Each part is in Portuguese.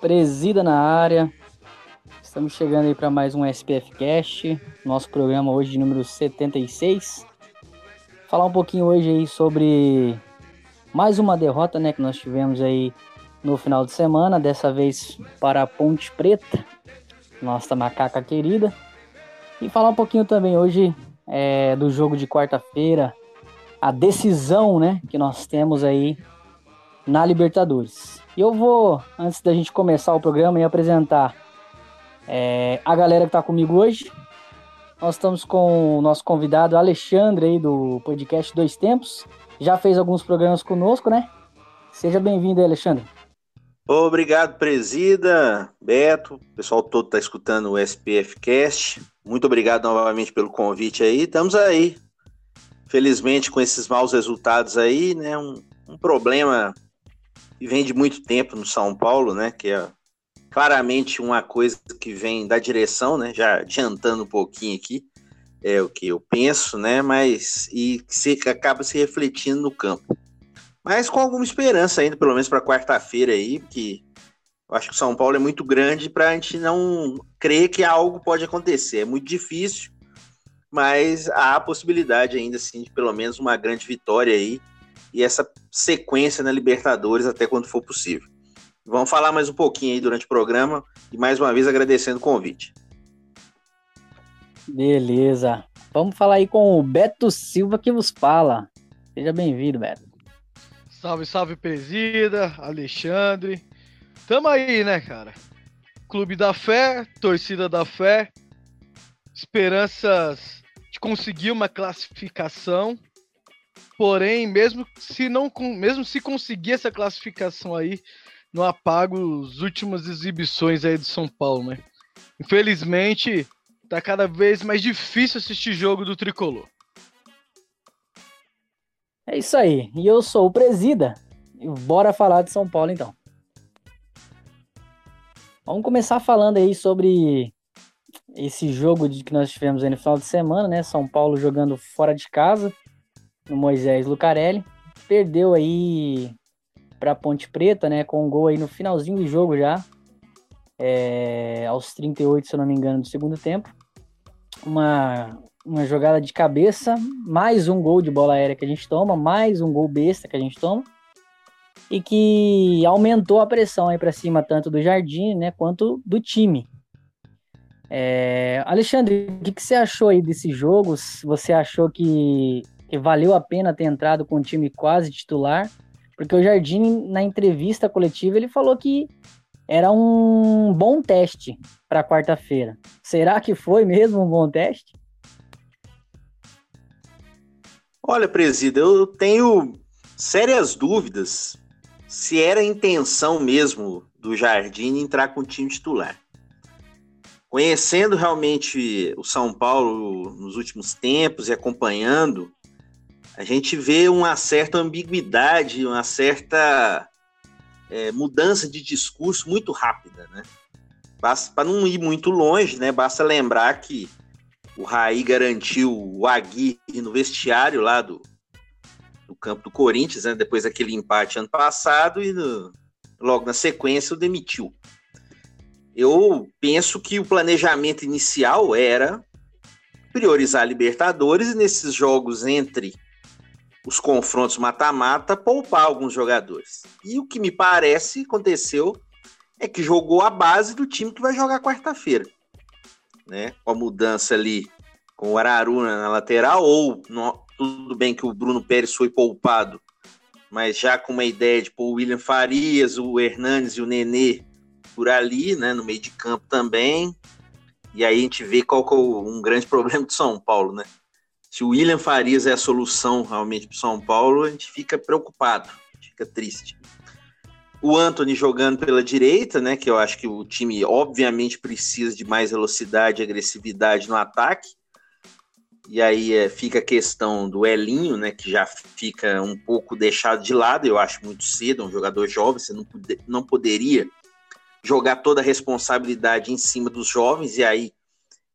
presida na área. Estamos chegando aí para mais um SPF Cast, nosso programa hoje de número 76. Falar um pouquinho hoje aí sobre mais uma derrota, né, que nós tivemos aí no final de semana, dessa vez para a Ponte Preta, nossa macaca querida. E falar um pouquinho também hoje é, do jogo de quarta-feira, a decisão, né, que nós temos aí na Libertadores. E eu vou, antes da gente começar o programa, e apresentar é, a galera que está comigo hoje. Nós estamos com o nosso convidado Alexandre aí do podcast Dois Tempos. Já fez alguns programas conosco, né? Seja bem-vindo aí, Alexandre. Obrigado, presida, Beto, o pessoal todo está escutando o SPF Cast. Muito obrigado novamente pelo convite aí. Estamos aí. Felizmente, com esses maus resultados aí, né? Um, um problema vem de muito tempo no São Paulo, né? Que é claramente uma coisa que vem da direção, né? Já adiantando um pouquinho aqui, é o que eu penso, né? Mas e se, acaba se refletindo no campo. Mas com alguma esperança ainda, pelo menos para quarta-feira aí, que eu acho que o São Paulo é muito grande para a gente não crer que algo pode acontecer. É muito difícil, mas há a possibilidade ainda assim de pelo menos uma grande vitória aí e essa sequência na Libertadores até quando for possível. Vamos falar mais um pouquinho aí durante o programa e mais uma vez agradecendo o convite. Beleza. Vamos falar aí com o Beto Silva que vos fala. Seja bem-vindo, Beto. Salve, salve, presida, Alexandre. Tamo aí, né, cara? Clube da fé, torcida da fé, esperanças de conseguir uma classificação Porém, mesmo se não mesmo se conseguir essa classificação aí, não apaga as últimas exibições aí do São Paulo, né? Infelizmente, tá cada vez mais difícil assistir jogo do tricolor. É isso aí. E eu sou o Presida. E bora falar de São Paulo então. Vamos começar falando aí sobre esse jogo que nós tivemos aí no final de semana, né? São Paulo jogando fora de casa no Moisés Lucarelli. Perdeu aí para Ponte Preta, né? Com um gol aí no finalzinho do jogo já. É, aos 38, se eu não me engano, do segundo tempo. Uma, uma jogada de cabeça, mais um gol de bola aérea que a gente toma, mais um gol besta que a gente toma. E que aumentou a pressão aí para cima, tanto do Jardim, né, quanto do time. É, Alexandre, o que, que, você achou aí desse jogo? Você achou que que valeu a pena ter entrado com o time quase titular, porque o Jardim, na entrevista coletiva, ele falou que era um bom teste para quarta-feira. Será que foi mesmo um bom teste? Olha, presida, eu tenho sérias dúvidas se era a intenção mesmo do Jardim entrar com o time titular. Conhecendo realmente o São Paulo nos últimos tempos e acompanhando, a gente vê uma certa ambiguidade, uma certa é, mudança de discurso muito rápida, né? Para não ir muito longe, né? Basta lembrar que o Raí garantiu o Aguirre no vestiário lá do, do campo do Corinthians, né? Depois daquele empate ano passado e no, logo na sequência o demitiu. Eu penso que o planejamento inicial era priorizar Libertadores e nesses jogos entre os confrontos mata-mata, poupar alguns jogadores. E o que me parece aconteceu é que jogou a base do time que vai jogar quarta-feira. Né? Com a mudança ali com o Araruna na lateral, ou no, tudo bem que o Bruno Pérez foi poupado, mas já com uma ideia de pôr o William Farias, o Hernanes e o Nenê por ali, né, no meio de campo também. E aí a gente vê qual que é um grande problema do São Paulo, né? Se o William Farias é a solução realmente para São Paulo, a gente fica preocupado, fica triste. o Anthony jogando pela direita, né? Que eu acho que o time obviamente precisa de mais velocidade e agressividade no ataque. E aí é, fica a questão do Elinho, né? Que já fica um pouco deixado de lado, eu acho muito cedo, é um jogador jovem, você não, não poderia jogar toda a responsabilidade em cima dos jovens, e aí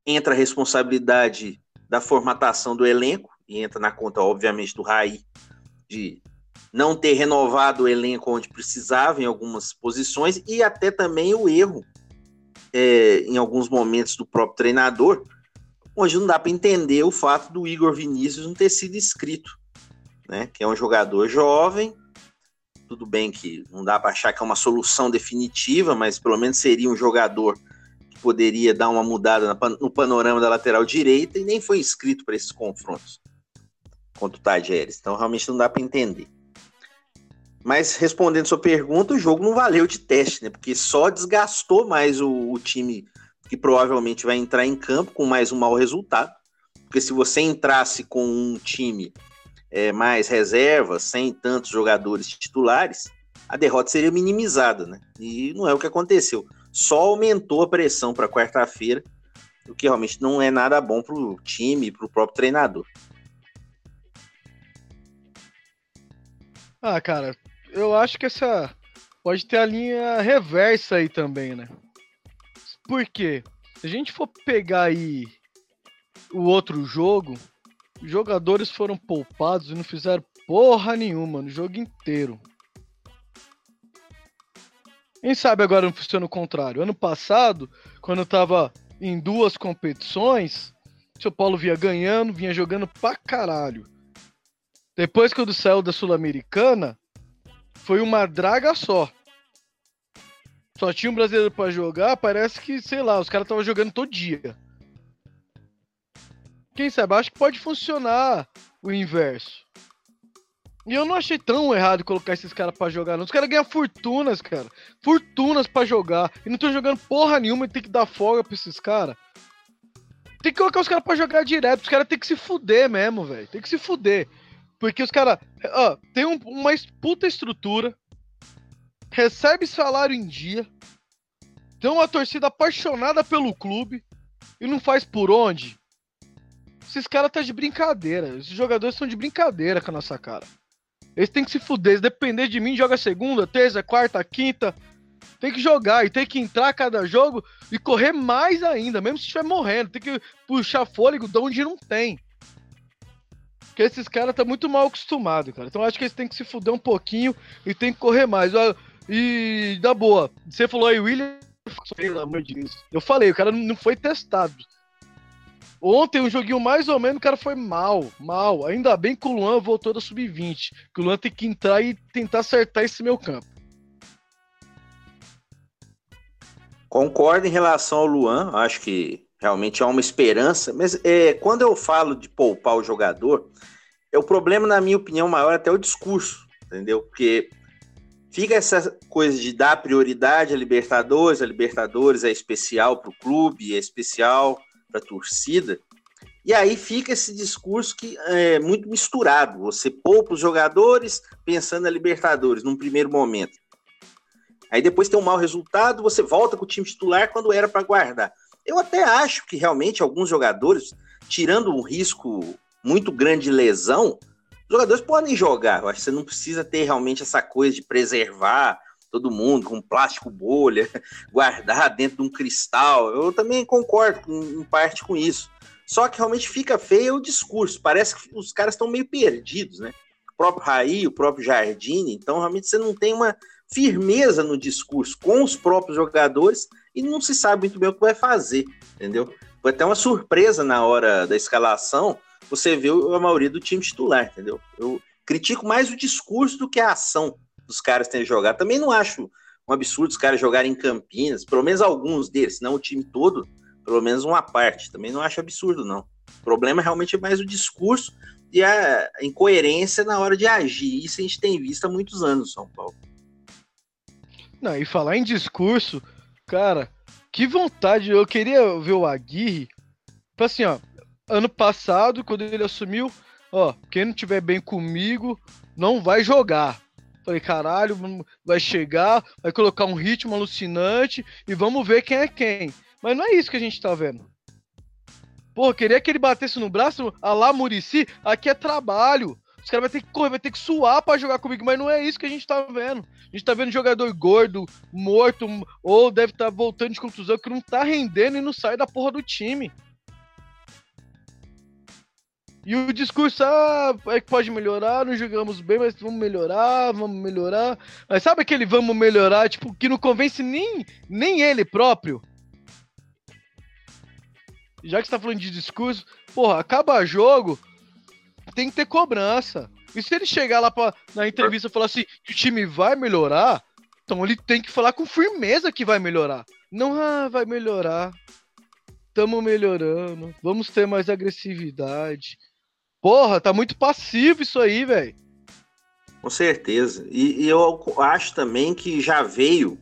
entra a responsabilidade da formatação do elenco, e entra na conta, obviamente, do Raí, de não ter renovado o elenco onde precisava em algumas posições e até também o erro é, em alguns momentos do próprio treinador, onde não dá para entender o fato do Igor Vinícius não ter sido inscrito, né? Que é um jogador jovem, tudo bem que não dá para achar que é uma solução definitiva, mas pelo menos seria um jogador poderia dar uma mudada no panorama da lateral direita e nem foi inscrito para esses confrontos contra o Tajeres. Então realmente não dá para entender. Mas respondendo sua pergunta, o jogo não valeu de teste, né? Porque só desgastou mais o, o, time que provavelmente vai entrar em campo com mais um mau resultado. Porque se você entrasse com um time é, mais reserva, sem tantos jogadores titulares, a derrota seria minimizada, né? E não é o que aconteceu. Só aumentou a pressão para quarta-feira, o que realmente não é nada bom para o time para o próprio treinador. Ah, cara, eu acho que essa pode ter a linha reversa aí também, né? Por quê? Se a gente for pegar aí o outro jogo, jogadores foram poupados e não fizeram porra nenhuma no jogo inteiro. Quem sabe agora não funciona o contrário. Ano passado, quando eu tava em duas competições, o São Paulo vinha ganhando, vinha jogando pra caralho. Depois que eu saiu da Sul-Americana, foi uma draga só. Só tinha um brasileiro para jogar, parece que, sei lá, os caras estavam jogando todo dia. Quem sabe, acho que pode funcionar o inverso. E eu não achei tão errado colocar esses caras para jogar, não. Os caras ganham fortunas, cara. Fortunas para jogar. E não estão jogando porra nenhuma e tem que dar folga pra esses caras. Tem que colocar os caras pra jogar direto. Os caras tem que se fuder mesmo, velho. Tem que se fuder. Porque os caras, ó, tem um, uma puta estrutura, recebe salário em dia, tem uma torcida apaixonada pelo clube e não faz por onde. Esses caras tá de brincadeira. Esses jogadores estão de brincadeira com a nossa cara. Eles têm que se fuder. Se depender de mim, joga segunda, terça, quarta, quinta. Tem que jogar e tem que entrar cada jogo e correr mais ainda, mesmo se estiver morrendo. Tem que puxar fôlego de onde não tem. Porque esses caras tá muito mal acostumados, cara. Então acho que eles têm que se fuder um pouquinho e tem que correr mais. E da boa, você falou aí, William. Eu falei, o cara não foi testado. Ontem, um joguinho mais ou menos, o cara foi mal, mal. Ainda bem que o Luan voltou da sub-20. Que o Luan tem que entrar e tentar acertar esse meu campo. Concordo em relação ao Luan, acho que realmente há uma esperança, mas é, quando eu falo de poupar o jogador, é o problema, na minha opinião, maior até o discurso, entendeu? Porque fica essa coisa de dar prioridade a Libertadores, a Libertadores é especial para o clube, é especial para a torcida, e aí fica esse discurso que é muito misturado. Você poupa os jogadores pensando na Libertadores num primeiro momento. Aí depois tem um mau resultado, você volta com o time titular quando era para guardar. Eu até acho que realmente alguns jogadores, tirando um risco muito grande de lesão, os jogadores podem jogar. Eu acho que você não precisa ter realmente essa coisa de preservar todo mundo com plástico bolha, guardar dentro de um cristal. Eu também concordo em parte com isso. Só que realmente fica feio o discurso. Parece que os caras estão meio perdidos, né? O próprio Raí, o próprio Jardine. Então, realmente, você não tem uma firmeza no discurso com os próprios jogadores e não se sabe muito bem o que vai fazer, entendeu? Foi até uma surpresa na hora da escalação, você viu a maioria do time titular, entendeu? Eu critico mais o discurso do que a ação dos caras terem jogado. Também não acho um absurdo os caras jogarem em Campinas, pelo menos alguns deles, não o time todo, pelo menos uma parte. Também não acho absurdo, não. O problema é realmente mais o discurso e a incoerência na hora de agir. Isso a gente tem visto há muitos anos no São Paulo. Não, e falar em discurso, Cara, que vontade. Eu queria ver o Aguirre. Tipo assim, ó. Ano passado, quando ele assumiu, ó, quem não tiver bem comigo, não vai jogar. Falei, caralho, vai chegar, vai colocar um ritmo alucinante e vamos ver quem é quem. Mas não é isso que a gente tá vendo. Pô, queria que ele batesse no braço, a lá Murici, aqui é trabalho. Os caras vão ter que correr, vai ter que suar pra jogar comigo, mas não é isso que a gente tá vendo. A gente tá vendo jogador gordo, morto, ou deve estar tá voltando de contusão, que não tá rendendo e não sai da porra do time. E o discurso, ah, é que pode melhorar, não jogamos bem, mas vamos melhorar, vamos melhorar. Mas sabe aquele vamos melhorar, tipo, que não convence nem, nem ele próprio? Já que você tá falando de discurso, porra, acaba jogo, tem que ter cobrança. E se ele chegar lá pra, na entrevista e falar assim, que o time vai melhorar, então ele tem que falar com firmeza que vai melhorar. Não, ah, vai melhorar. Tamo melhorando. Vamos ter mais agressividade. Porra, tá muito passivo isso aí, velho. Com certeza. E, e, eu acho também que já veio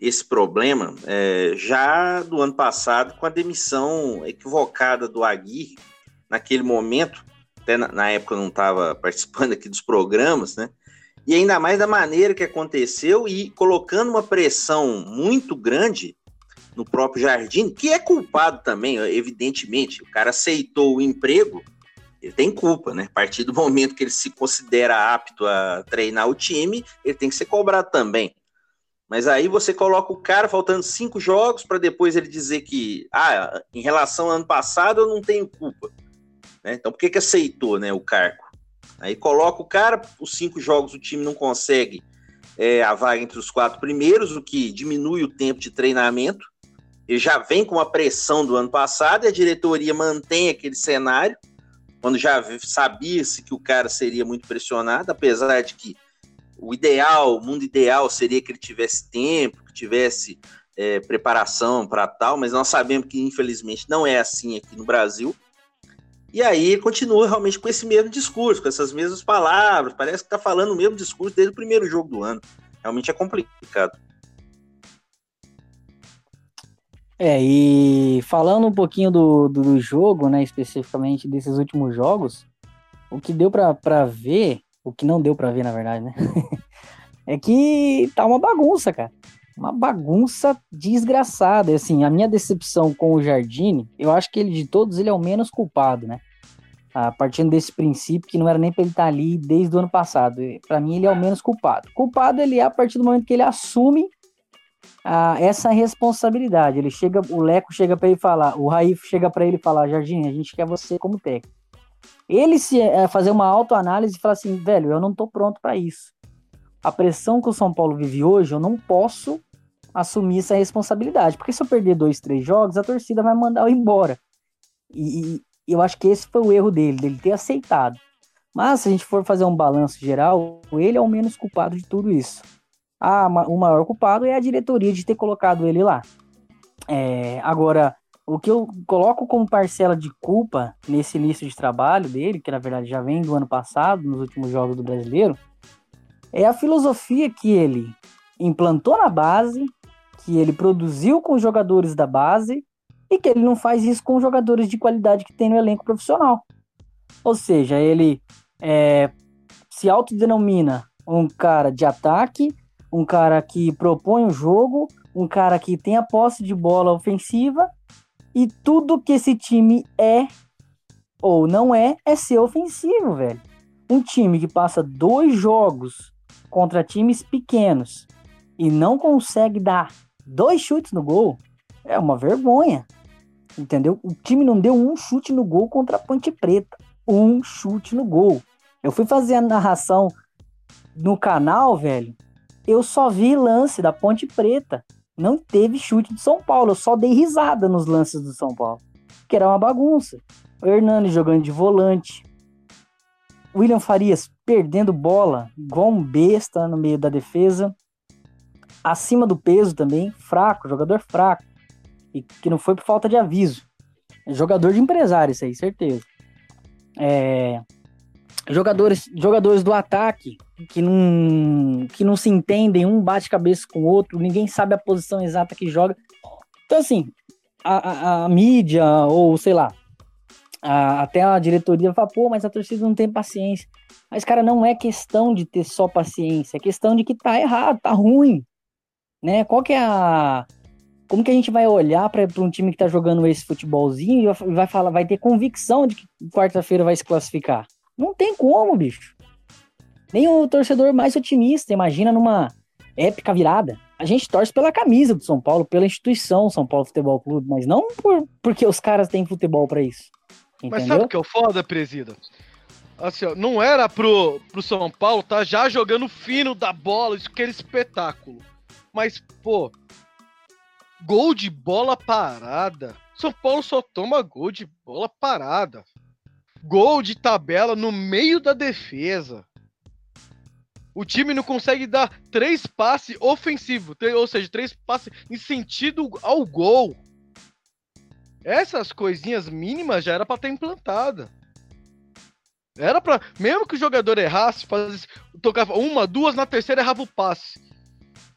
esse problema é, já do ano passado com a demissão equivocada do Aguirre naquele momento. Até na, na época eu não estava participando aqui dos programas, né? E ainda mais da maneira que aconteceu e colocando uma pressão muito grande no próprio Jardim, que é culpado também, evidentemente. O cara aceitou o emprego ele tem culpa, né? A partir do momento que ele se considera apto a treinar o time, ele tem que ser cobrado também. Mas aí você coloca o cara faltando cinco jogos para depois ele dizer que, ah, em relação ao ano passado eu não tenho culpa. Né? Então por que, que aceitou né, o cargo? Aí coloca o cara, os cinco jogos o time não consegue é, a vaga entre os quatro primeiros, o que diminui o tempo de treinamento. Ele já vem com a pressão do ano passado e a diretoria mantém aquele cenário quando já sabia-se que o cara seria muito pressionado, apesar de que o ideal, o mundo ideal seria que ele tivesse tempo, que tivesse é, preparação para tal, mas nós sabemos que infelizmente não é assim aqui no Brasil. E aí continua realmente com esse mesmo discurso, com essas mesmas palavras, parece que está falando o mesmo discurso desde o primeiro jogo do ano. Realmente é complicado. É, e falando um pouquinho do, do, jogo, né, especificamente desses últimos jogos, o que deu para ver, o que não deu para ver, na verdade, né, é que tá uma bagunça, cara. Uma bagunça desgraçada. Assim, a minha decepção com o Jardine, eu acho que ele de todos ele é o menos culpado, né? Ah, partindo desse princípio que não era nem para ele estar tá ali desde o ano passado. Para mim, ele é o menos culpado. Culpado ele é a partir do momento que ele assume a, essa responsabilidade. Ele chega, o Leco chega para ele falar, o Raif chega para ele falar, Jardim, a gente quer você como técnico. Ele se é, fazer uma autoanálise e falar assim, velho, eu não tô pronto para isso. A pressão que o São Paulo vive hoje, eu não posso assumir essa responsabilidade, porque se eu perder dois, três jogos, a torcida vai mandar eu embora. E, e eu acho que esse foi o erro dele, dele ter aceitado. Mas se a gente for fazer um balanço geral, ele é o menos culpado de tudo isso a, o maior culpado é a diretoria de ter colocado ele lá. É, agora, o que eu coloco como parcela de culpa nesse início de trabalho dele, que na verdade já vem do ano passado, nos últimos jogos do brasileiro, é a filosofia que ele implantou na base, que ele produziu com os jogadores da base e que ele não faz isso com os jogadores de qualidade que tem no elenco profissional. Ou seja, ele é, se autodenomina um cara de ataque, um cara que propõe o jogo, um cara que tem a posse de bola ofensiva e tudo que esse time é ou não é é ser ofensivo, velho. Um time que passa dois jogos contra times pequenos e não consegue dar dois chutes no gol é uma vergonha. Entendeu? O time não deu um chute no gol contra a Ponte Preta. Um chute no gol. Eu fui fazer a narração no canal, velho eu só vi lance da Ponte Preta. Não teve chute do São Paulo. Eu só dei risada nos lances do São Paulo. Que era uma bagunça. O Hernani jogando de volante. William Farias perdendo bola, igual um besta no meio da defesa. Acima do peso também, fraco, jogador fraco. E que não foi por falta de aviso. Jogador de empresário, isso aí, certeza. É, jogadores, jogadores do ataque que não, que não se entendem, um bate cabeça com o outro, ninguém sabe a posição exata que joga. Então, assim, a, a, a mídia, ou sei lá, a, até a diretoria fala, pô, mas a torcida não tem paciência. Mas, cara, não é questão de ter só paciência, é questão de que tá errado, tá ruim. Né? Qual que é a. Como que a gente vai olhar para um time que tá jogando esse futebolzinho e vai falar, vai ter convicção de que quarta-feira vai se classificar? Não tem como, bicho. Nem o torcedor mais otimista, imagina numa épica virada. A gente torce pela camisa do São Paulo, pela instituição São Paulo Futebol Clube, mas não por, porque os caras têm futebol para isso. Entendeu? Mas sabe o que é o foda, presida? Assim, ó, não era pro, pro São Paulo tá já jogando fino da bola, isso aquele espetáculo. Mas, pô, gol de bola parada. São Paulo só toma gol de bola parada. Gol de tabela no meio da defesa. O time não consegue dar três passes ofensivos, ou seja, três passes em sentido ao gol. Essas coisinhas mínimas já era para ter implantada. Era para, mesmo que o jogador errasse, fazia, tocava uma, duas, na terceira errava o passe.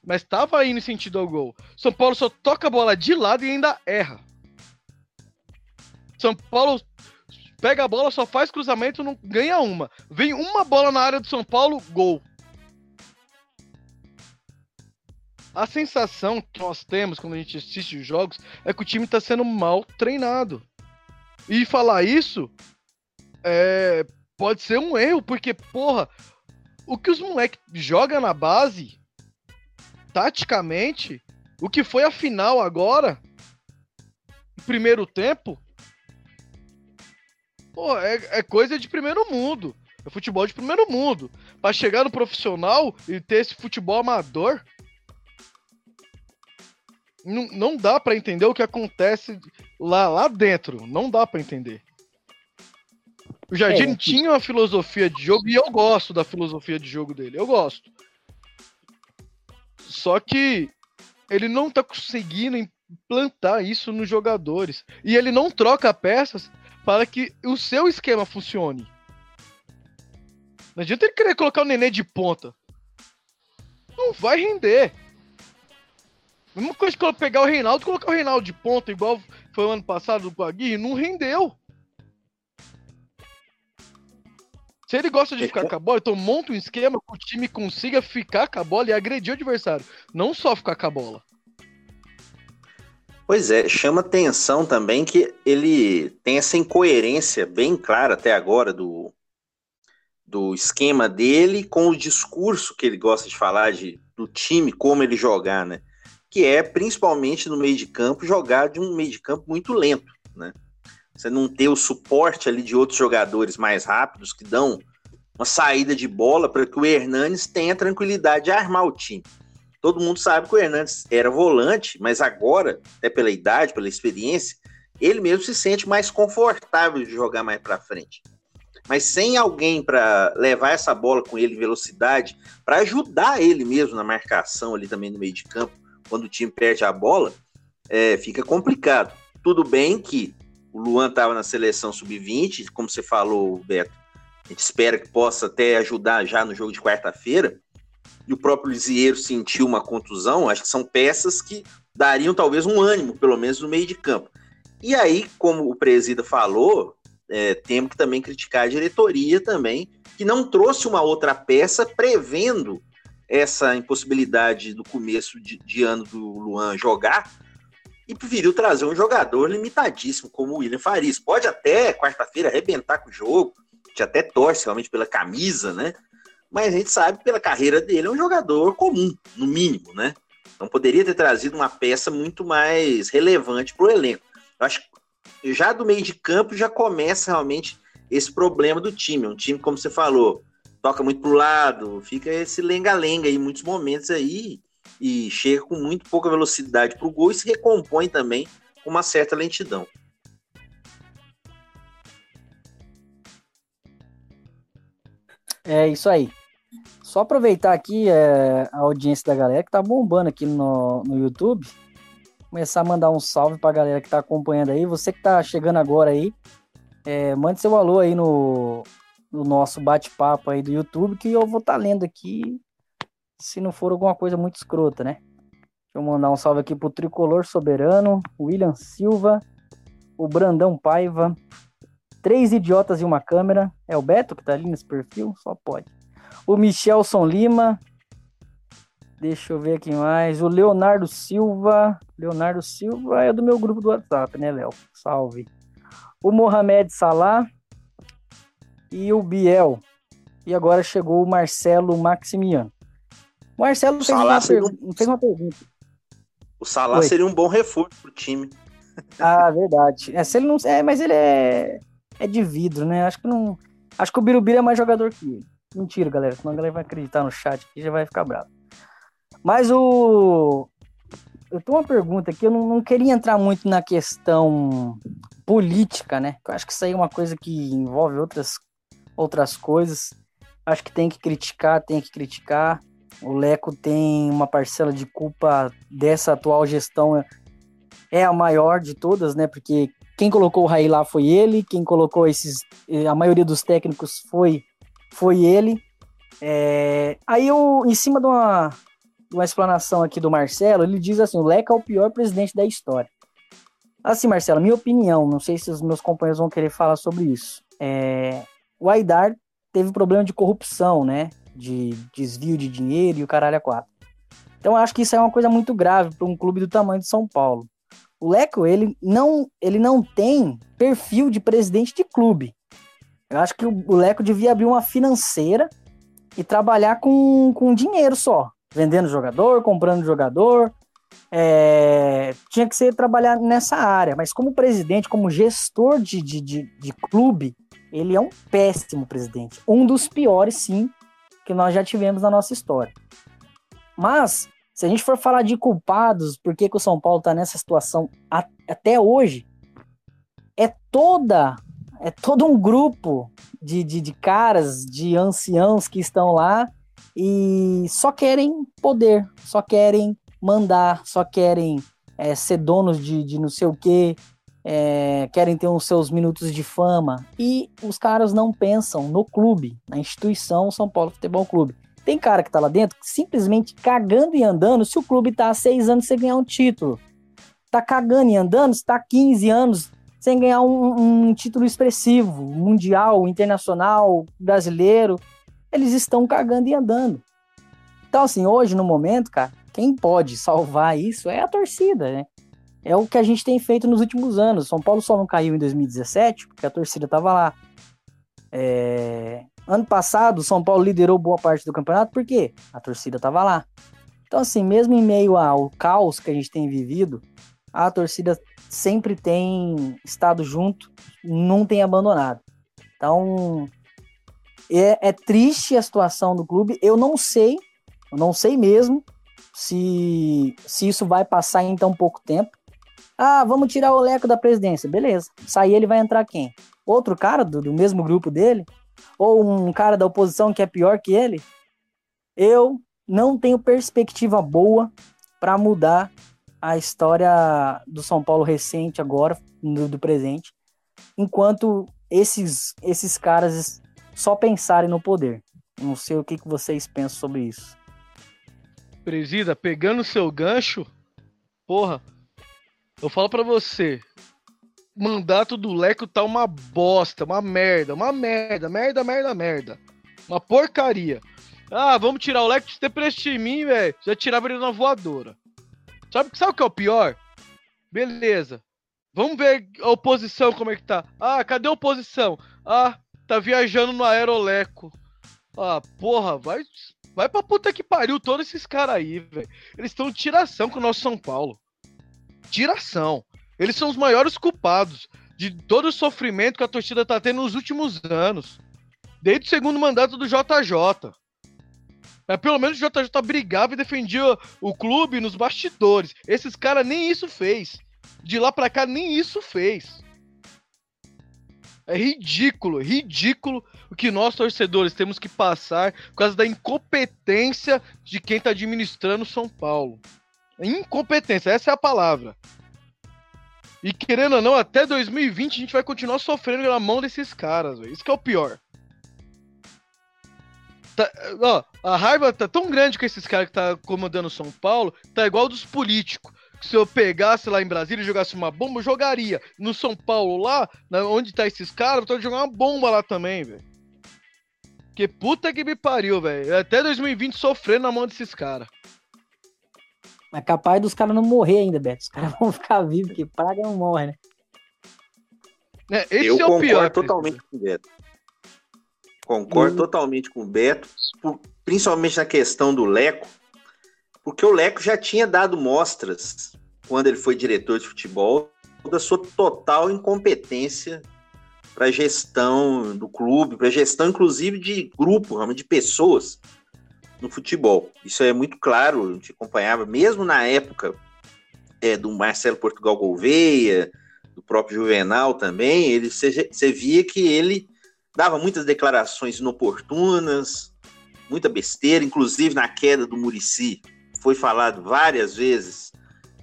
Mas estava indo em sentido ao gol. São Paulo só toca a bola de lado e ainda erra. São Paulo pega a bola, só faz cruzamento, não ganha uma. Vem uma bola na área do São Paulo, gol. A sensação que nós temos quando a gente assiste os jogos é que o time está sendo mal treinado. E falar isso é, pode ser um erro, porque, porra, o que os moleques jogam na base, taticamente, o que foi a final agora, primeiro tempo, pô, é, é coisa de primeiro mundo. É futebol de primeiro mundo. Para chegar no profissional e ter esse futebol amador, não, não dá para entender o que acontece lá, lá dentro. Não dá para entender. O Jardim é, tinha uma filosofia de jogo e eu gosto da filosofia de jogo dele. Eu gosto. Só que ele não tá conseguindo implantar isso nos jogadores. E ele não troca peças para que o seu esquema funcione. Não adianta ele querer colocar o nenê de ponta. Não vai render. Mesma coisa que pegar o Reinaldo e colocar o Reinaldo de ponta, igual foi o ano passado do Guagui, não rendeu. Se ele gosta de ficar com a bola, então monta um esquema que o time consiga ficar com a bola e agredir o adversário. Não só ficar com a bola. Pois é, chama atenção também que ele tem essa incoerência bem clara até agora do, do esquema dele com o discurso que ele gosta de falar de, do time, como ele jogar, né? que é principalmente no meio de campo jogar de um meio de campo muito lento, né? Você não ter o suporte ali de outros jogadores mais rápidos que dão uma saída de bola para que o Hernanes tenha tranquilidade de armar o time. Todo mundo sabe que o Hernandes era volante, mas agora, até pela idade, pela experiência, ele mesmo se sente mais confortável de jogar mais para frente. Mas sem alguém para levar essa bola com ele em velocidade, para ajudar ele mesmo na marcação ali também no meio de campo, quando o time perde a bola, é, fica complicado. Tudo bem que o Luan estava na seleção sub-20, como você falou, Beto, a gente espera que possa até ajudar já no jogo de quarta-feira. E o próprio Lisieiro sentiu uma contusão, acho que são peças que dariam talvez um ânimo, pelo menos no meio de campo. E aí, como o presida falou, é, temos que também criticar a diretoria também, que não trouxe uma outra peça prevendo essa impossibilidade do começo de, de ano do Luan jogar e preferiu trazer um jogador limitadíssimo como o William Farias. Pode até quarta-feira arrebentar com o jogo, a gente até torce realmente pela camisa, né? Mas a gente sabe pela carreira dele é um jogador comum, no mínimo, né? Então poderia ter trazido uma peça muito mais relevante para o elenco. Eu acho que já do meio de campo já começa realmente esse problema do time. Um time, como você falou, toca muito pro lado, fica esse lenga-lenga em muitos momentos aí e chega com muito pouca velocidade pro gol e se recompõe também com uma certa lentidão. É isso aí. Só aproveitar aqui é, a audiência da galera que tá bombando aqui no, no YouTube. Começar a mandar um salve pra galera que tá acompanhando aí. Você que tá chegando agora aí, é, mande seu alô aí no, no nosso bate-papo aí do YouTube, que eu vou estar tá lendo aqui, se não for alguma coisa muito escrota, né? Deixa eu mandar um salve aqui pro Tricolor Soberano, William Silva, o Brandão Paiva, Três idiotas e uma câmera. É o Beto que tá ali nesse perfil? Só pode. O Michelson Lima. Deixa eu ver aqui mais. O Leonardo Silva. Leonardo Silva é do meu grupo do WhatsApp, né, Léo? Salve. O Mohamed Salah. E o Biel. E agora chegou o Marcelo Maximiano. O Marcelo fez uma, um... fez uma, pergunta. O Salah Oi. seria um bom reforço pro time. Ah, verdade. É, se ele não, é, mas ele é, é de vidro, né? Acho que não. Acho que o Birubiru é mais jogador que ele. Mentira, galera. Senão a galera vai acreditar no chat e já vai ficar bravo. Mas o. Eu tenho uma pergunta aqui, eu não, não queria entrar muito na questão política, né? Eu acho que isso aí é uma coisa que envolve outras, outras coisas. Acho que tem que criticar, tem que criticar. O Leco tem uma parcela de culpa dessa atual gestão, é a maior de todas, né? Porque quem colocou o Raí lá foi ele, quem colocou esses, a maioria dos técnicos foi, foi ele. É, aí eu, em cima de uma, de uma explanação aqui do Marcelo, ele diz assim: o Leco é o pior presidente da história. Assim, Marcelo, minha opinião, não sei se os meus companheiros vão querer falar sobre isso. É, o Aidar teve problema de corrupção, né? De desvio de dinheiro e o caralho a quatro. Então acho que isso é uma coisa muito grave para um clube do tamanho de São Paulo. O Leco, ele não, ele não tem perfil de presidente de clube. Eu acho que o, Leco devia abrir uma financeira e trabalhar com, com dinheiro só. Vendendo jogador, comprando jogador. É, tinha que ser trabalhar nessa área. Mas como presidente, como gestor de, de, de, de clube, ele é um péssimo presidente. Um dos piores, sim, que nós já tivemos na nossa história. Mas, se a gente for falar de culpados, por que, que o São Paulo está nessa situação até hoje, é toda é todo um grupo de, de, de caras, de anciãos que estão lá e só querem poder, só querem mandar, só querem é, ser donos de, de não sei o que, é, querem ter os seus minutos de fama e os caras não pensam no clube, na instituição São Paulo Futebol Clube. Tem cara que tá lá dentro simplesmente cagando e andando se o clube tá há seis anos sem ganhar um título. Tá cagando e andando se tá há 15 anos sem ganhar um, um título expressivo, mundial, internacional, brasileiro. Eles estão cagando e andando. Então, assim, hoje, no momento, cara, quem pode salvar isso é a torcida, né? É o que a gente tem feito nos últimos anos. São Paulo só não caiu em 2017 porque a torcida estava lá. É... Ano passado, São Paulo liderou boa parte do campeonato porque a torcida estava lá. Então, assim, mesmo em meio ao caos que a gente tem vivido, a torcida sempre tem estado junto, não tem abandonado. Então, é, é triste a situação do clube. Eu não sei, eu não sei mesmo se, se isso vai passar em tão pouco tempo. Ah, vamos tirar o Leco da presidência. Beleza. Sair ele vai entrar quem? Outro cara do, do mesmo grupo dele? Ou um cara da oposição que é pior que ele? Eu não tenho perspectiva boa para mudar a história do São Paulo recente agora, do, do, presente, enquanto esses, esses caras só pensarem no poder. Não sei o que, que vocês pensam sobre isso. Presida, pegando seu gancho, porra, eu falo para você, mandato do Leco tá uma bosta, uma merda, uma merda, merda, merda, merda. Uma porcaria. Ah, vamos tirar o Leco de ter de mim, velho. Já tirava ele na voadora. Sabe, sabe o que é o pior? Beleza. Vamos ver a oposição como é que tá. Ah, cadê a oposição? Ah, tá viajando no Aeroleco. Ah, porra, vai, vai pra puta que pariu todos esses caras aí, velho. Eles estão tiração com o nosso São Paulo tiração. Eles são os maiores culpados de todo o sofrimento que a torcida tá tendo nos últimos anos. Desde o segundo mandato do JJ. Mas pelo menos o JJ brigava e defendia o clube nos bastidores. Esses caras nem isso fez. De lá pra cá, nem isso fez. É ridículo, ridículo o que nós torcedores temos que passar por causa da incompetência de quem tá administrando São Paulo. Incompetência, essa é a palavra. E querendo ou não, até 2020 a gente vai continuar sofrendo na mão desses caras, véio. Isso que é o pior. Tá, ó, a raiva tá tão grande com esses caras que tá comandando São Paulo, tá igual dos políticos. que se eu pegasse lá em Brasília e jogasse uma bomba, eu jogaria. No São Paulo, lá, na- onde tá esses caras, eu tô jogar uma bomba lá também, velho. Que puta que me pariu, velho. Até 2020 sofrendo na mão desses caras. É capaz dos caras não morrer ainda, Beto. Os caras vão ficar vivos, porque praga não morre, né? Né? Esse eu é o concordo pior. totalmente com o Beto. Concordo Hum. totalmente com o Beto, principalmente na questão do Leco, porque o Leco já tinha dado mostras, quando ele foi diretor de futebol, da sua total incompetência para gestão do clube, para gestão inclusive de grupo, realmente de pessoas no futebol. Isso é muito claro, a gente acompanhava, mesmo na época é, do Marcelo Portugal Gouveia, do próprio Juvenal também, ele você via que ele dava muitas declarações inoportunas, muita besteira, inclusive na queda do Murici, foi falado várias vezes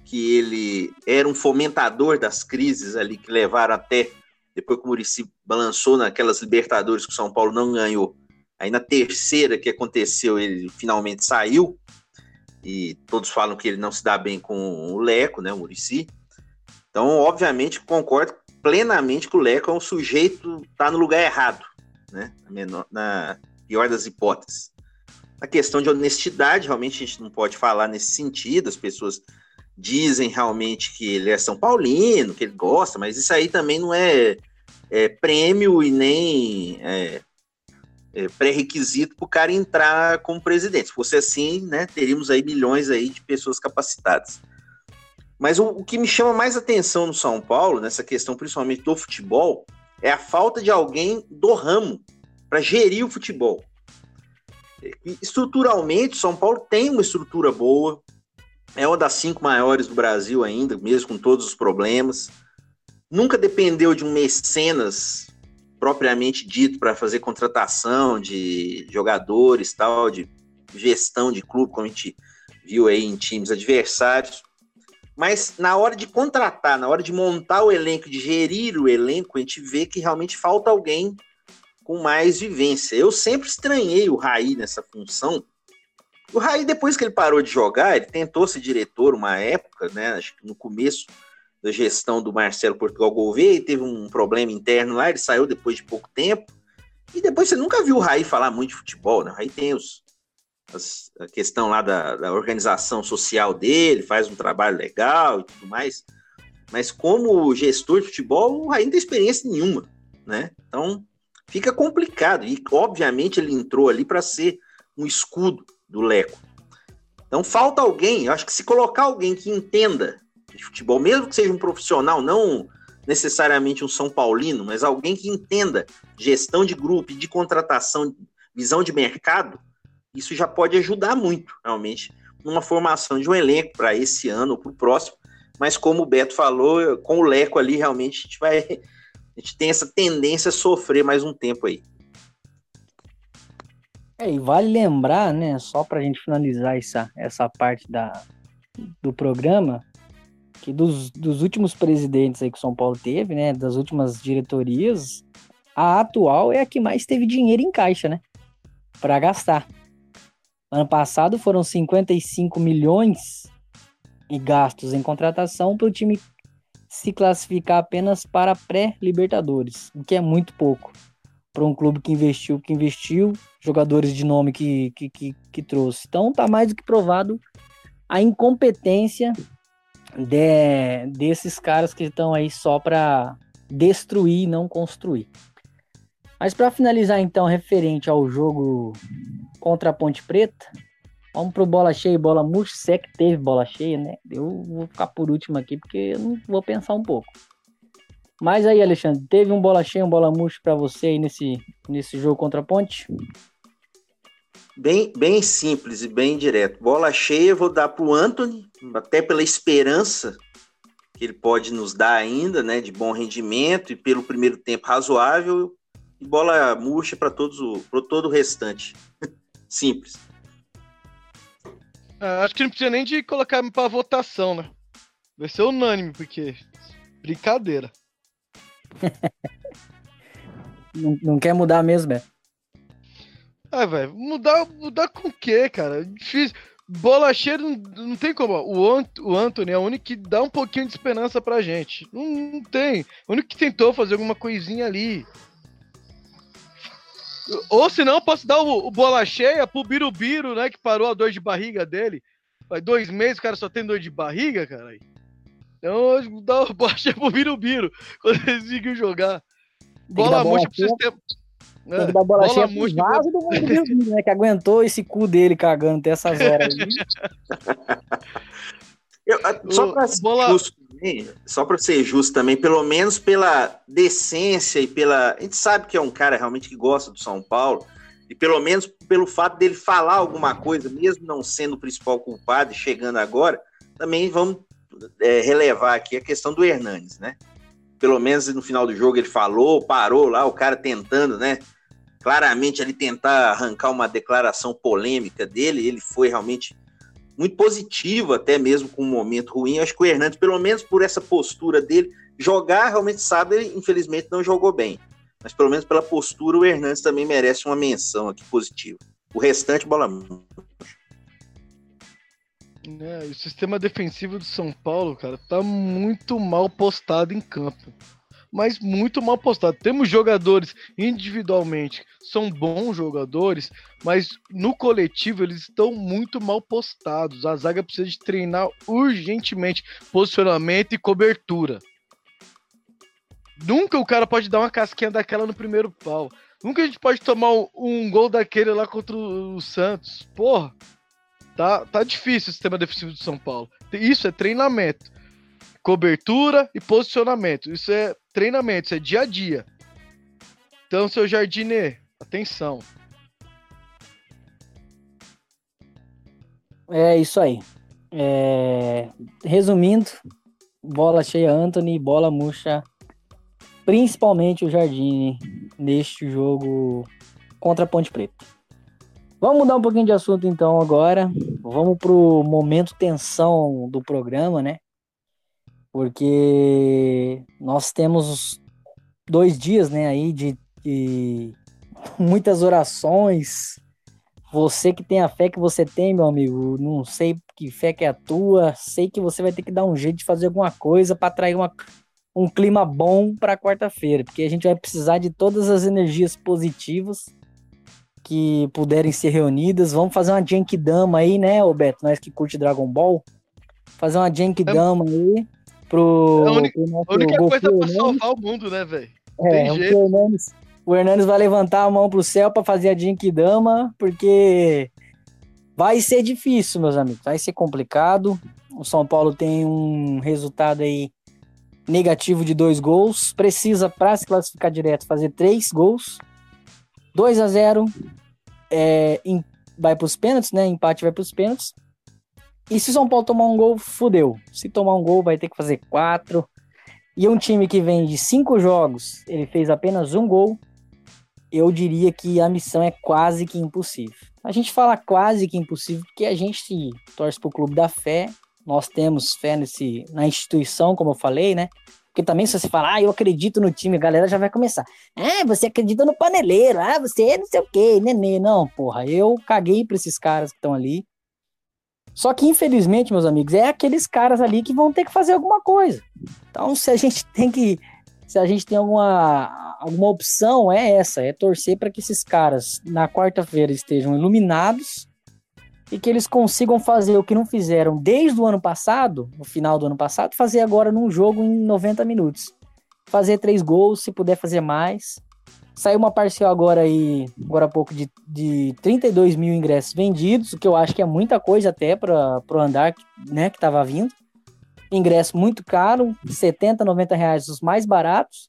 que ele era um fomentador das crises ali que levaram até depois que o Murici balançou naquelas Libertadores que o São Paulo não ganhou. Aí na terceira que aconteceu, ele finalmente saiu. E todos falam que ele não se dá bem com o Leco, né, o Murici. Então, obviamente, concordo plenamente que o Leco é um sujeito tá no lugar errado, né? Na, menor- na pior das hipóteses. A questão de honestidade, realmente a gente não pode falar nesse sentido, as pessoas dizem realmente que ele é São Paulino, que ele gosta, mas isso aí também não é, é prêmio e nem é, é, pré-requisito para o cara entrar como presidente. Se fosse assim, né, teríamos aí milhões aí de pessoas capacitadas. Mas o, o que me chama mais atenção no São Paulo, nessa questão principalmente do futebol, é a falta de alguém do ramo para gerir o futebol. Estruturalmente, São Paulo tem uma estrutura boa, é uma das cinco maiores do Brasil ainda, mesmo com todos os problemas. Nunca dependeu de um mecenas propriamente dito para fazer contratação de jogadores, tal, de gestão de clube, como a gente viu aí em times adversários. Mas na hora de contratar, na hora de montar o elenco, de gerir o elenco, a gente vê que realmente falta alguém com mais vivência. Eu sempre estranhei o Raí nessa função. O Raí, depois que ele parou de jogar, ele tentou ser diretor uma época, né? Acho que no começo da gestão do Marcelo Portugal Gouveia, e teve um problema interno lá, ele saiu depois de pouco tempo. E depois você nunca viu o Raí falar muito de futebol, né? O Raí tem os, a questão lá da, da organização social dele, faz um trabalho legal e tudo mais. Mas como gestor de futebol, não tem experiência nenhuma, né? Então fica complicado. E obviamente ele entrou ali para ser um escudo do Leco. Então falta alguém, eu acho que se colocar alguém que entenda de futebol, mesmo que seja um profissional, não necessariamente um São Paulino, mas alguém que entenda gestão de grupo, de contratação, visão de mercado, isso já pode ajudar muito, realmente, numa formação de um elenco para esse ano ou para o próximo. Mas como o Beto falou, com o Leco ali, realmente a gente vai. A gente tem essa tendência a sofrer mais um tempo aí. É, e vale lembrar, né, só pra gente finalizar essa, essa parte da, do programa, que dos, dos últimos presidentes aí que o São Paulo teve, né, das últimas diretorias, a atual é a que mais teve dinheiro em caixa, né, pra gastar. Ano passado foram 55 milhões e gastos em contratação para o time se classificar apenas para pré-Libertadores, o que é muito pouco para um clube que investiu, que investiu, jogadores de nome que, que, que, que trouxe. Então tá mais do que provado a incompetência de, desses caras que estão aí só para destruir e não construir. Mas para finalizar então, referente ao jogo contra a Ponte Preta, vamos pro bola cheia e bola murcha, se é que teve bola cheia, né? Eu vou ficar por último aqui porque eu não vou pensar um pouco. Mas aí, Alexandre, teve um bola cheia, um bola murcha para você aí nesse, nesse jogo contra a Ponte? Bem, bem simples e bem direto. Bola cheia, eu vou dar para o Anthony, até pela esperança que ele pode nos dar ainda, né, de bom rendimento e pelo primeiro tempo razoável. E bola murcha para todo o restante. Simples. Ah, acho que não precisa nem de colocar pra votação, né? Vai ser unânime, porque. Brincadeira. Não, não quer mudar mesmo, Beto? Ah, velho, mudar, mudar com o quê, cara? Difícil. bola cheia não, não tem como. O, Ant, o Anthony é o único que dá um pouquinho de esperança pra gente. Não, não tem. O único que tentou fazer alguma coisinha ali. Ou senão eu posso dar o, o, bola cheia pro Birubiru, né? Que parou a dor de barriga dele. Faz dois meses o cara só tem dor de barriga, cara. Então dá o bola cheia pro Birubiru quando ele conseguiu jogar. Bola murcha pro sistema. Tem que dar bola, bola cheia pro vaso do Birubiru, né? Que aguentou esse cu dele cagando até essas horas aí. Eu, só pra bola... justo só para ser justo também, pelo menos pela decência e pela. A gente sabe que é um cara realmente que gosta do São Paulo, e pelo menos pelo fato dele falar alguma coisa, mesmo não sendo o principal culpado e chegando agora, também vamos é, relevar aqui a questão do Hernanes, né? Pelo menos no final do jogo ele falou, parou lá, o cara tentando, né? Claramente ele tentar arrancar uma declaração polêmica dele, ele foi realmente muito positivo, até mesmo com um momento ruim. Acho que o Hernandes, pelo menos por essa postura dele, jogar realmente sabe, ele infelizmente não jogou bem. Mas pelo menos pela postura, o Hernandes também merece uma menção aqui positiva. O restante, bola. É, o sistema defensivo do São Paulo, cara, tá muito mal postado em campo mas muito mal postado. Temos jogadores individualmente, são bons jogadores, mas no coletivo eles estão muito mal postados. A zaga precisa de treinar urgentemente posicionamento e cobertura. Nunca o cara pode dar uma casquinha daquela no primeiro pau. Nunca a gente pode tomar um gol daquele lá contra o Santos. Porra, tá, tá difícil o sistema defensivo do São Paulo. Isso é treinamento cobertura e posicionamento. Isso é treinamento, isso é dia a dia. Então, seu Jardine, atenção. É isso aí. É... Resumindo, bola cheia Anthony, bola murcha, principalmente o Jardine neste jogo contra a Ponte Preta. Vamos mudar um pouquinho de assunto então agora. Vamos pro momento tensão do programa, né? Porque nós temos dois dias, né, aí de, de muitas orações. Você que tem a fé que você tem, meu amigo, não sei que fé que é a tua, sei que você vai ter que dar um jeito de fazer alguma coisa para atrair uma, um clima bom para quarta-feira, porque a gente vai precisar de todas as energias positivas que puderem ser reunidas. Vamos fazer uma Genkidama aí, né, Roberto? Nós que curte Dragon Ball. Fazer uma Genkidama aí pro. É a única, pro a única coisa pra salvar o mundo, né, velho? É, o Hernandes, o Hernandes vai levantar a mão pro céu para fazer a Jinkidama, porque vai ser difícil, meus amigos. Vai ser complicado. O São Paulo tem um resultado aí negativo de dois gols. Precisa, para se classificar direto, fazer três gols. 2 a 0 é, em, vai para os pênaltis, né? Empate vai para os pênaltis. E se o São Paulo tomar um gol, fudeu. Se tomar um gol, vai ter que fazer quatro. E um time que vem de cinco jogos, ele fez apenas um gol. Eu diria que a missão é quase que impossível. A gente fala quase que impossível porque a gente torce pro clube da fé. Nós temos fé nesse, na instituição, como eu falei, né? Porque também se você falar, ah, eu acredito no time, a galera já vai começar. Ah, você acredita no paneleiro, ah, você não sei o quê, nenê. Não, porra, eu caguei pra esses caras que estão ali. Só que, infelizmente, meus amigos, é aqueles caras ali que vão ter que fazer alguma coisa. Então, se a gente tem que. Se a gente tem alguma, alguma opção, é essa: é torcer para que esses caras, na quarta-feira, estejam iluminados e que eles consigam fazer o que não fizeram desde o ano passado, no final do ano passado, fazer agora num jogo em 90 minutos. Fazer três gols, se puder fazer mais. Saiu uma parcial agora aí, agora há pouco, de, de 32 mil ingressos vendidos, o que eu acho que é muita coisa até para o andar né, que estava vindo. Ingresso muito caro, 70, 90 reais os mais baratos.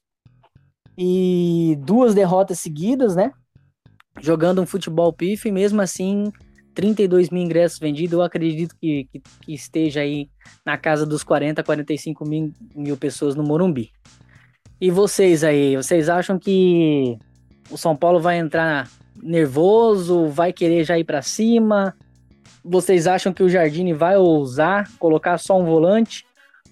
E duas derrotas seguidas, né? Jogando um futebol pif, e mesmo assim, 32 mil ingressos vendidos. Eu acredito que, que, que esteja aí na casa dos 40, 45 mil, mil pessoas no Morumbi. E vocês aí, vocês acham que o São Paulo vai entrar nervoso, vai querer já ir para cima? Vocês acham que o Jardine vai ousar colocar só um volante?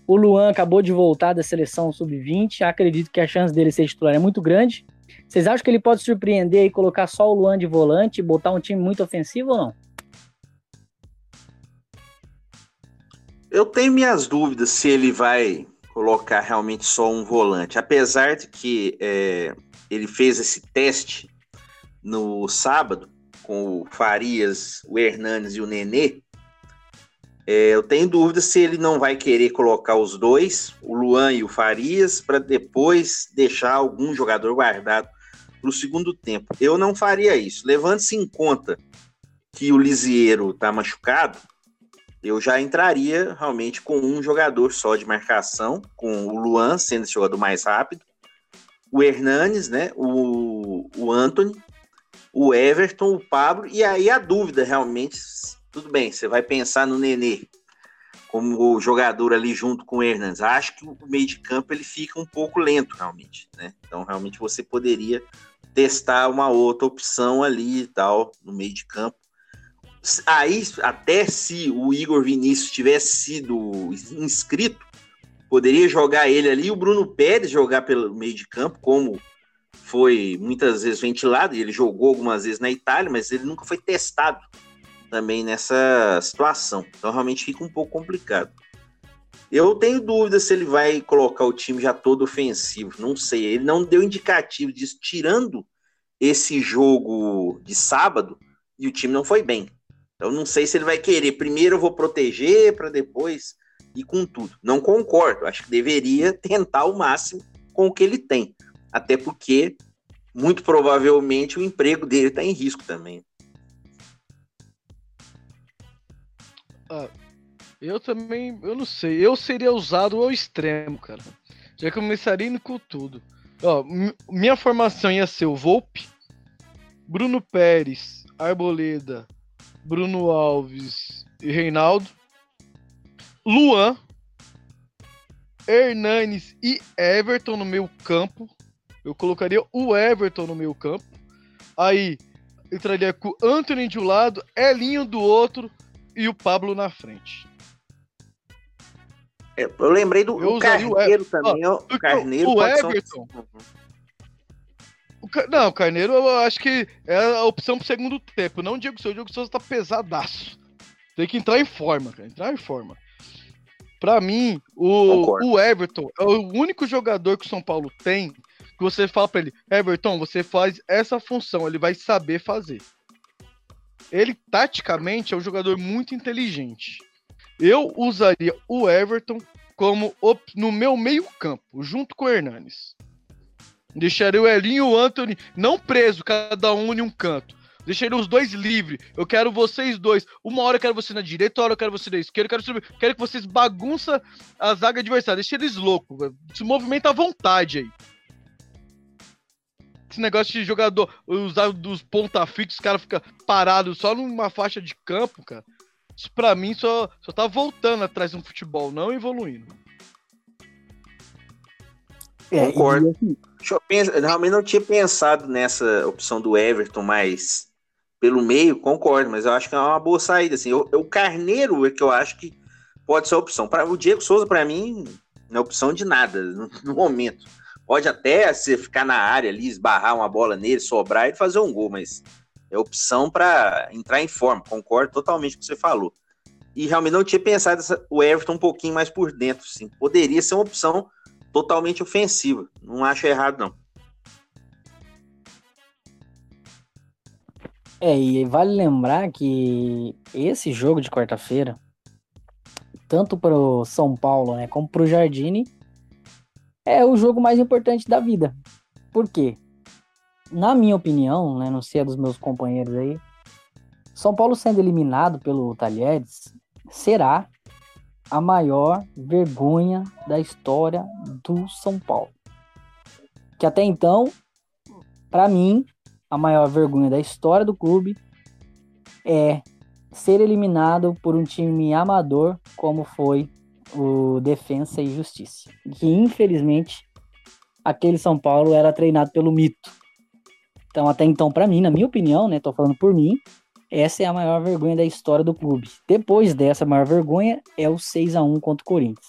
O Luan acabou de voltar da seleção sub-20, acredito que a chance dele ser titular é muito grande. Vocês acham que ele pode surpreender e colocar só o Luan de volante botar um time muito ofensivo ou não? Eu tenho minhas dúvidas se ele vai colocar realmente só um volante, apesar de que é, ele fez esse teste no sábado com o Farias, o Hernanes e o Nenê. É, eu tenho dúvida se ele não vai querer colocar os dois, o Luan e o Farias, para depois deixar algum jogador guardado para o segundo tempo. Eu não faria isso. Levando-se em conta que o Lisieiro está machucado, eu já entraria realmente com um jogador só de marcação, com o Luan sendo esse jogador mais rápido, o Hernanes, né, o, o Anthony, o Everton, o Pablo, e aí a dúvida realmente, tudo bem, você vai pensar no Nenê como jogador ali junto com o Hernandes. Acho que o meio de campo ele fica um pouco lento realmente, né? Então realmente você poderia testar uma outra opção ali e tal no meio de campo Aí, até se o Igor Vinícius tivesse sido inscrito, poderia jogar ele ali e o Bruno Pérez jogar pelo meio de campo, como foi muitas vezes ventilado, ele jogou algumas vezes na Itália, mas ele nunca foi testado também nessa situação. Então realmente fica um pouco complicado. Eu tenho dúvida se ele vai colocar o time já todo ofensivo. Não sei. Ele não deu indicativo disso, tirando esse jogo de sábado, e o time não foi bem. Então não sei se ele vai querer. Primeiro eu vou proteger para depois ir com tudo. Não concordo. Acho que deveria tentar o máximo com o que ele tem. Até porque muito provavelmente o emprego dele está em risco também. Ah, eu também, eu não sei. Eu seria usado ao extremo, cara. Já começaria indo com tudo. Ó, minha formação ia ser o Volpe, Bruno Pérez, Arboleda, Bruno Alves e Reinaldo. Luan, Hernanes e Everton no meio campo. Eu colocaria o Everton no meio campo. Aí entraria com o Anthony de um lado, Elinho do outro e o Pablo na frente. É, eu lembrei do eu Carneiro também. Ah, o Carneiro o Everton. Um... Não, o Carneiro eu acho que é a opção pro segundo tempo. Não o Diego Souza. O Diego Souza tá pesadaço. Tem que entrar em forma, cara. Entrar em forma. Pra mim, o, o Everton é o único jogador que o São Paulo tem que você fala pra ele, Everton, você faz essa função, ele vai saber fazer. Ele, taticamente, é um jogador muito inteligente. Eu usaria o Everton como no meu meio campo, junto com o Hernanes. Deixaria o Elinho e o Anthony não preso, cada um em um canto. Deixaria os dois livres. Eu quero vocês dois. Uma hora eu quero você na direita, outra hora eu quero você na esquerda. Eu quero, quero que vocês bagunçam a zaga adversária. Deixa eles loucos. Se movimenta à vontade aí. Esse negócio de jogador usar dos ponta fixos, os caras ficam parados só numa faixa de campo, cara. Isso pra mim só, só tá voltando atrás do futebol, não evoluindo. É, Concordo. E, assim, eu pensar, realmente não tinha pensado nessa opção do Everton, mas pelo meio, concordo, mas eu acho que é uma boa saída. Assim. Eu, o Carneiro é que eu acho que pode ser a opção. Pra, o Diego Souza, para mim, não é opção de nada no, no, momento. Pode até você ficar na área ali, esbarrar uma bola nele, sobrar e fazer um gol, mas é opção para entrar em forma. Concordo totalmente com o que você falou. E realmente não tinha pensado essa, o Everton um pouquinho mais por dentro. Sim. Poderia ser uma opção totalmente ofensiva. Não acho errado, não. É, e vale lembrar que esse jogo de quarta-feira, tanto para o São Paulo, né, como para o Jardine, é o jogo mais importante da vida. Por quê? Na minha opinião, né, não sei a dos meus companheiros aí, São Paulo sendo eliminado pelo Talheres será a maior vergonha da história do São Paulo. Que até então, para mim, a maior vergonha da história do clube é ser eliminado por um time amador como foi o Defensa e Justiça. Que infelizmente aquele São Paulo era treinado pelo mito. Então até então para mim, na minha opinião, né, tô falando por mim, essa é a maior vergonha da história do clube. Depois dessa maior vergonha é o 6 a 1 contra o Corinthians.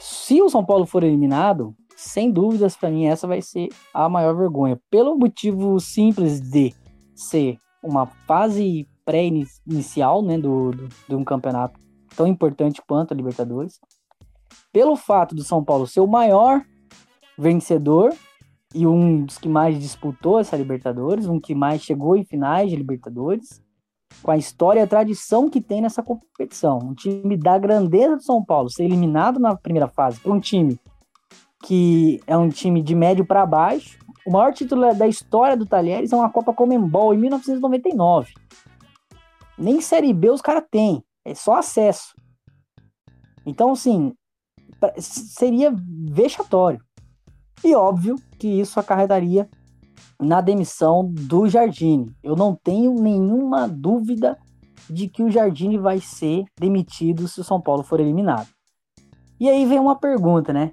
Se o São Paulo for eliminado, sem dúvidas para mim essa vai ser a maior vergonha, pelo motivo simples de ser uma fase pré-inicial, né, do, do, de um campeonato tão importante quanto a Libertadores. Pelo fato do São Paulo ser o maior vencedor e um dos que mais disputou essa Libertadores, um que mais chegou em finais de Libertadores, com a história e a tradição que tem nessa competição. Um time da grandeza do São Paulo ser eliminado na primeira fase por um time que é um time de médio para baixo. O maior título da história do Talheres é uma Copa Comembol em 1999. Nem Série B os caras têm, é só acesso. Então, assim, seria vexatório. E óbvio que isso acarretaria na demissão do Jardine. Eu não tenho nenhuma dúvida de que o Jardine vai ser demitido se o São Paulo for eliminado. E aí vem uma pergunta, né?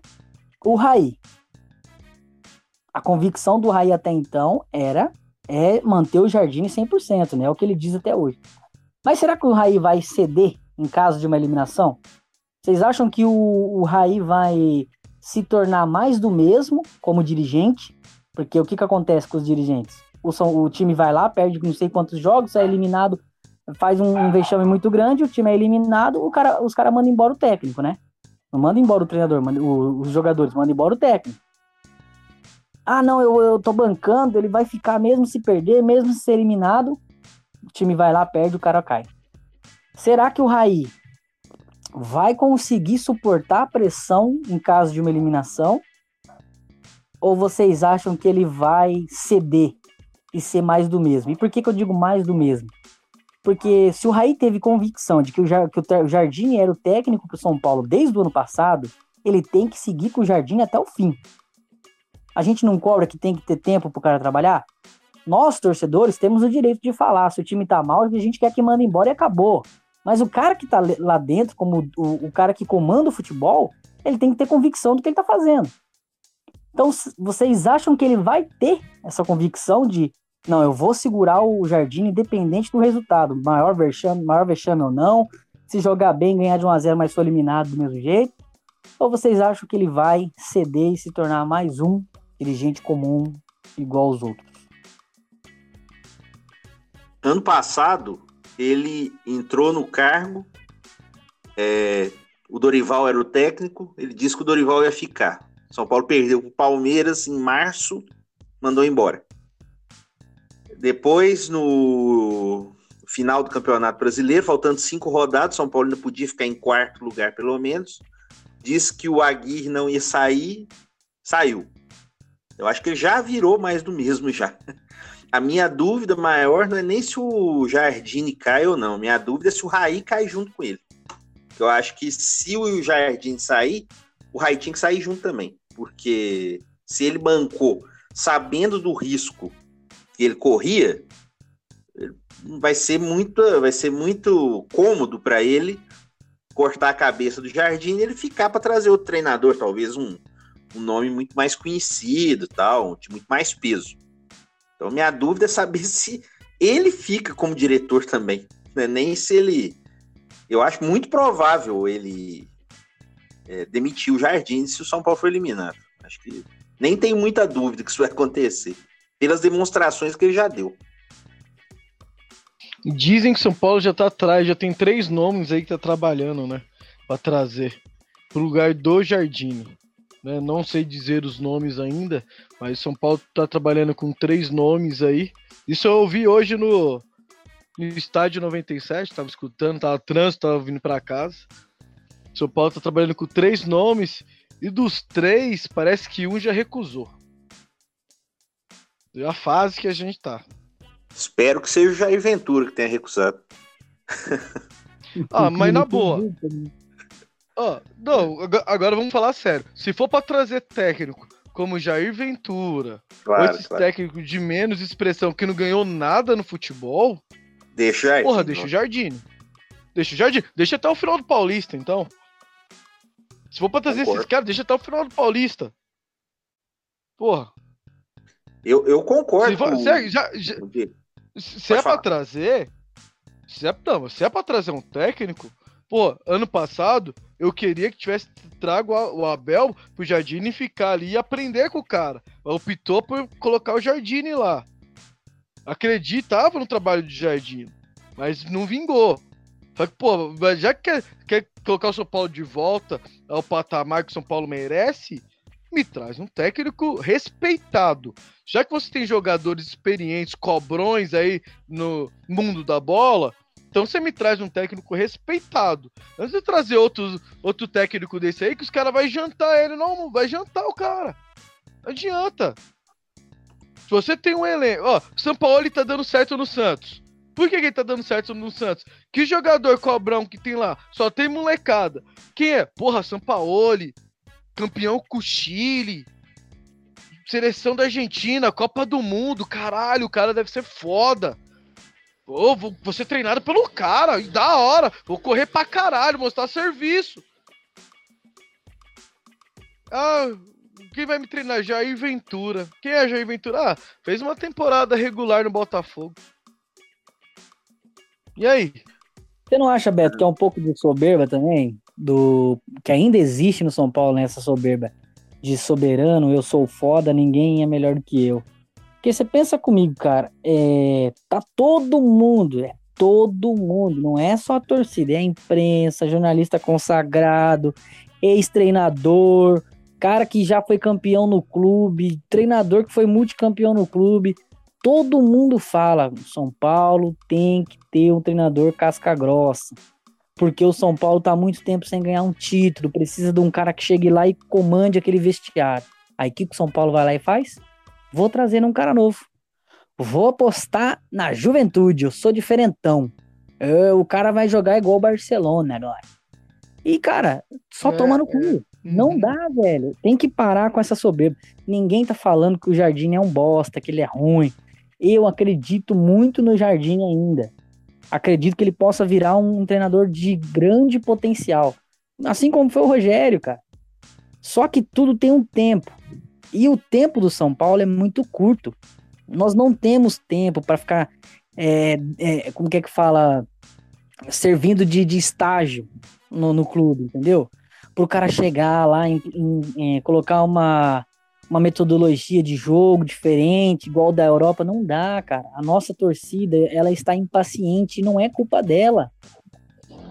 O Raí. A convicção do Raí até então era é manter o Jardine 100%, né? É o que ele diz até hoje. Mas será que o Raí vai ceder em caso de uma eliminação? Vocês acham que o, o Raí vai se tornar mais do mesmo como dirigente? Porque o que, que acontece com os dirigentes? O, o time vai lá, perde não sei quantos jogos, é eliminado, faz um, um vexame muito grande, o time é eliminado, o cara, os caras mandam embora o técnico, né? Não manda embora o treinador, manda, o, os jogadores, manda embora o técnico. Ah, não, eu, eu tô bancando, ele vai ficar mesmo se perder, mesmo se ser eliminado, o time vai lá, perde, o cara cai. Será que o Raí vai conseguir suportar a pressão em caso de uma eliminação? Ou vocês acham que ele vai ceder e ser mais do mesmo? E por que, que eu digo mais do mesmo? Porque se o Raí teve convicção de que o, que o Jardim era o técnico para o São Paulo desde o ano passado, ele tem que seguir com o Jardim até o fim. A gente não cobra que tem que ter tempo para o cara trabalhar? Nós, torcedores, temos o direito de falar. Se o time tá mal, a gente quer que manda embora e acabou. Mas o cara que tá lá dentro, como o, o cara que comanda o futebol, ele tem que ter convicção do que ele tá fazendo. Então, vocês acham que ele vai ter essa convicção de não, eu vou segurar o Jardim independente do resultado, maior vexame, maior vexame ou não, se jogar bem, ganhar de 1 a 0 mas for eliminado do mesmo jeito? Ou vocês acham que ele vai ceder e se tornar mais um dirigente comum igual aos outros? Ano passado, ele entrou no cargo, é, o Dorival era o técnico, ele disse que o Dorival ia ficar. São Paulo perdeu o Palmeiras em março, mandou embora. Depois, no final do Campeonato Brasileiro, faltando cinco rodadas, São Paulo ainda podia ficar em quarto lugar, pelo menos. Disse que o Aguirre não ia sair, saiu. Eu acho que ele já virou mais do mesmo já. A minha dúvida maior não é nem se o Jardine cai ou não. Minha dúvida é se o Raí cai junto com ele. Eu acho que se o Jardine sair, o Raí tinha que sair junto também. Porque se ele bancou sabendo do risco que ele corria, vai ser muito, vai ser muito cômodo para ele cortar a cabeça do Jardim e ele ficar para trazer outro treinador, talvez um, um nome muito mais conhecido, tal, de muito mais peso. Então, minha dúvida é saber se ele fica como diretor também. Né? Nem se ele. Eu acho muito provável ele é, demitir o Jardim se o São Paulo for eliminado. Acho que nem tenho muita dúvida que isso vai acontecer. Pelas demonstrações que ele já deu. Dizem que São Paulo já tá atrás, já tem três nomes aí que tá trabalhando, né? Pra trazer pro lugar do Jardim. Né? Não sei dizer os nomes ainda, mas São Paulo está trabalhando com três nomes aí. Isso eu ouvi hoje no, no estádio 97, estava escutando, tava trânsito, tava vindo para casa. São Paulo está trabalhando com três nomes e dos três parece que um já recusou. É a fase que a gente tá. Espero que seja o Jair Ventura que tenha recusado. ah, mas na boa. Oh, não, agora vamos falar sério. Se for para trazer técnico como Jair Ventura, claro, ou esses claro. técnicos de menos expressão que não ganhou nada no futebol, deixa o Jardim. Porra, deixa o Jardim. Deixa o Jardim. Deixa até o final do Paulista, então. Se for pra trazer Concordo. esses caras, deixa até o final do Paulista. Porra. Eu, eu concordo. Se, for, se, é, já, já, se é pra trazer. Se é, não, se é pra trazer um técnico, Pô, ano passado eu queria que tivesse trago o Abel pro Jardine ficar ali e aprender com o cara. Optou por colocar o Jardine lá. Acreditava no trabalho de Jardine, mas não vingou. Só que, pô, já que quer, quer colocar o São Paulo de volta ao patamar que o São Paulo merece, me traz um técnico respeitado. Já que você tem jogadores experientes, cobrões aí no mundo da bola, então você me traz um técnico respeitado. Antes de trazer outro, outro técnico desse aí, que os caras vão jantar ele. Não, vai jantar o cara. Não adianta. Se você tem um elenco. Ó, o São Paulo tá dando certo no Santos. Por que, que ele tá dando certo no Santos? Que jogador cobrão que tem lá? Só tem molecada. Quem é? Porra, Sampaoli, campeão com o Chile, seleção da Argentina, Copa do Mundo, caralho, o cara deve ser foda. Pô, vou, vou ser treinado pelo cara, e da hora. Vou correr pra caralho, mostrar serviço. Ah, quem vai me treinar? Jair Ventura. Quem é Jair Ventura? Ah, fez uma temporada regular no Botafogo. E aí? Você não acha, Beto, que é um pouco de soberba também? Do que ainda existe no São Paulo nessa né, soberba de soberano, eu sou foda, ninguém é melhor do que eu. Porque você pensa comigo, cara, é, tá todo mundo, é todo mundo, não é só a torcida, é a imprensa, jornalista consagrado, ex-treinador, cara que já foi campeão no clube, treinador que foi multicampeão no clube. Todo mundo fala, São Paulo tem que ter um treinador casca grossa. Porque o São Paulo tá muito tempo sem ganhar um título, precisa de um cara que chegue lá e comande aquele vestiário. Aí o que o São Paulo vai lá e faz? Vou trazer um cara novo. Vou apostar na juventude. Eu sou diferentão. Eu, o cara vai jogar igual o Barcelona agora. E, cara, só é, toma no cu. É. Não uhum. dá, velho. Tem que parar com essa soberba. Ninguém tá falando que o Jardim é um bosta, que ele é ruim. Eu acredito muito no Jardim ainda. Acredito que ele possa virar um treinador de grande potencial. Assim como foi o Rogério, cara. Só que tudo tem um tempo. E o tempo do São Paulo é muito curto. Nós não temos tempo para ficar, é, é, como que é que fala, servindo de, de estágio no, no clube, entendeu? Para o cara chegar lá é, colocar uma, uma metodologia de jogo diferente, igual da Europa, não dá, cara. A nossa torcida, ela está impaciente não é culpa dela.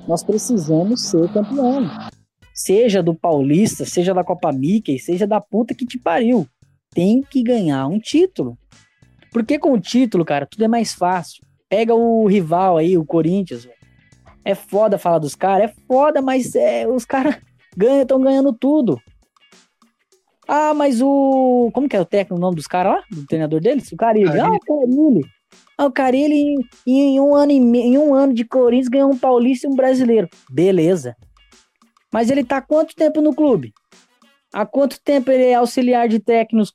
Nós precisamos ser campeão seja do Paulista, seja da Copa Mickey, seja da puta que te pariu. Tem que ganhar um título. Porque com o título, cara, tudo é mais fácil. Pega o rival aí, o Corinthians. É foda falar dos caras, é foda, mas é, os caras ganham, estão ganhando tudo. Ah, mas o. Como que é o técnico, o nome dos caras lá? Do treinador deles? O Carilli. Ah, o Carilli. Ah, o Carilli, em, em, um ano, em um ano de Corinthians, ganhou um paulista e um brasileiro. Beleza. Mas ele tá há quanto tempo no clube? Há quanto tempo ele é auxiliar de técnicos,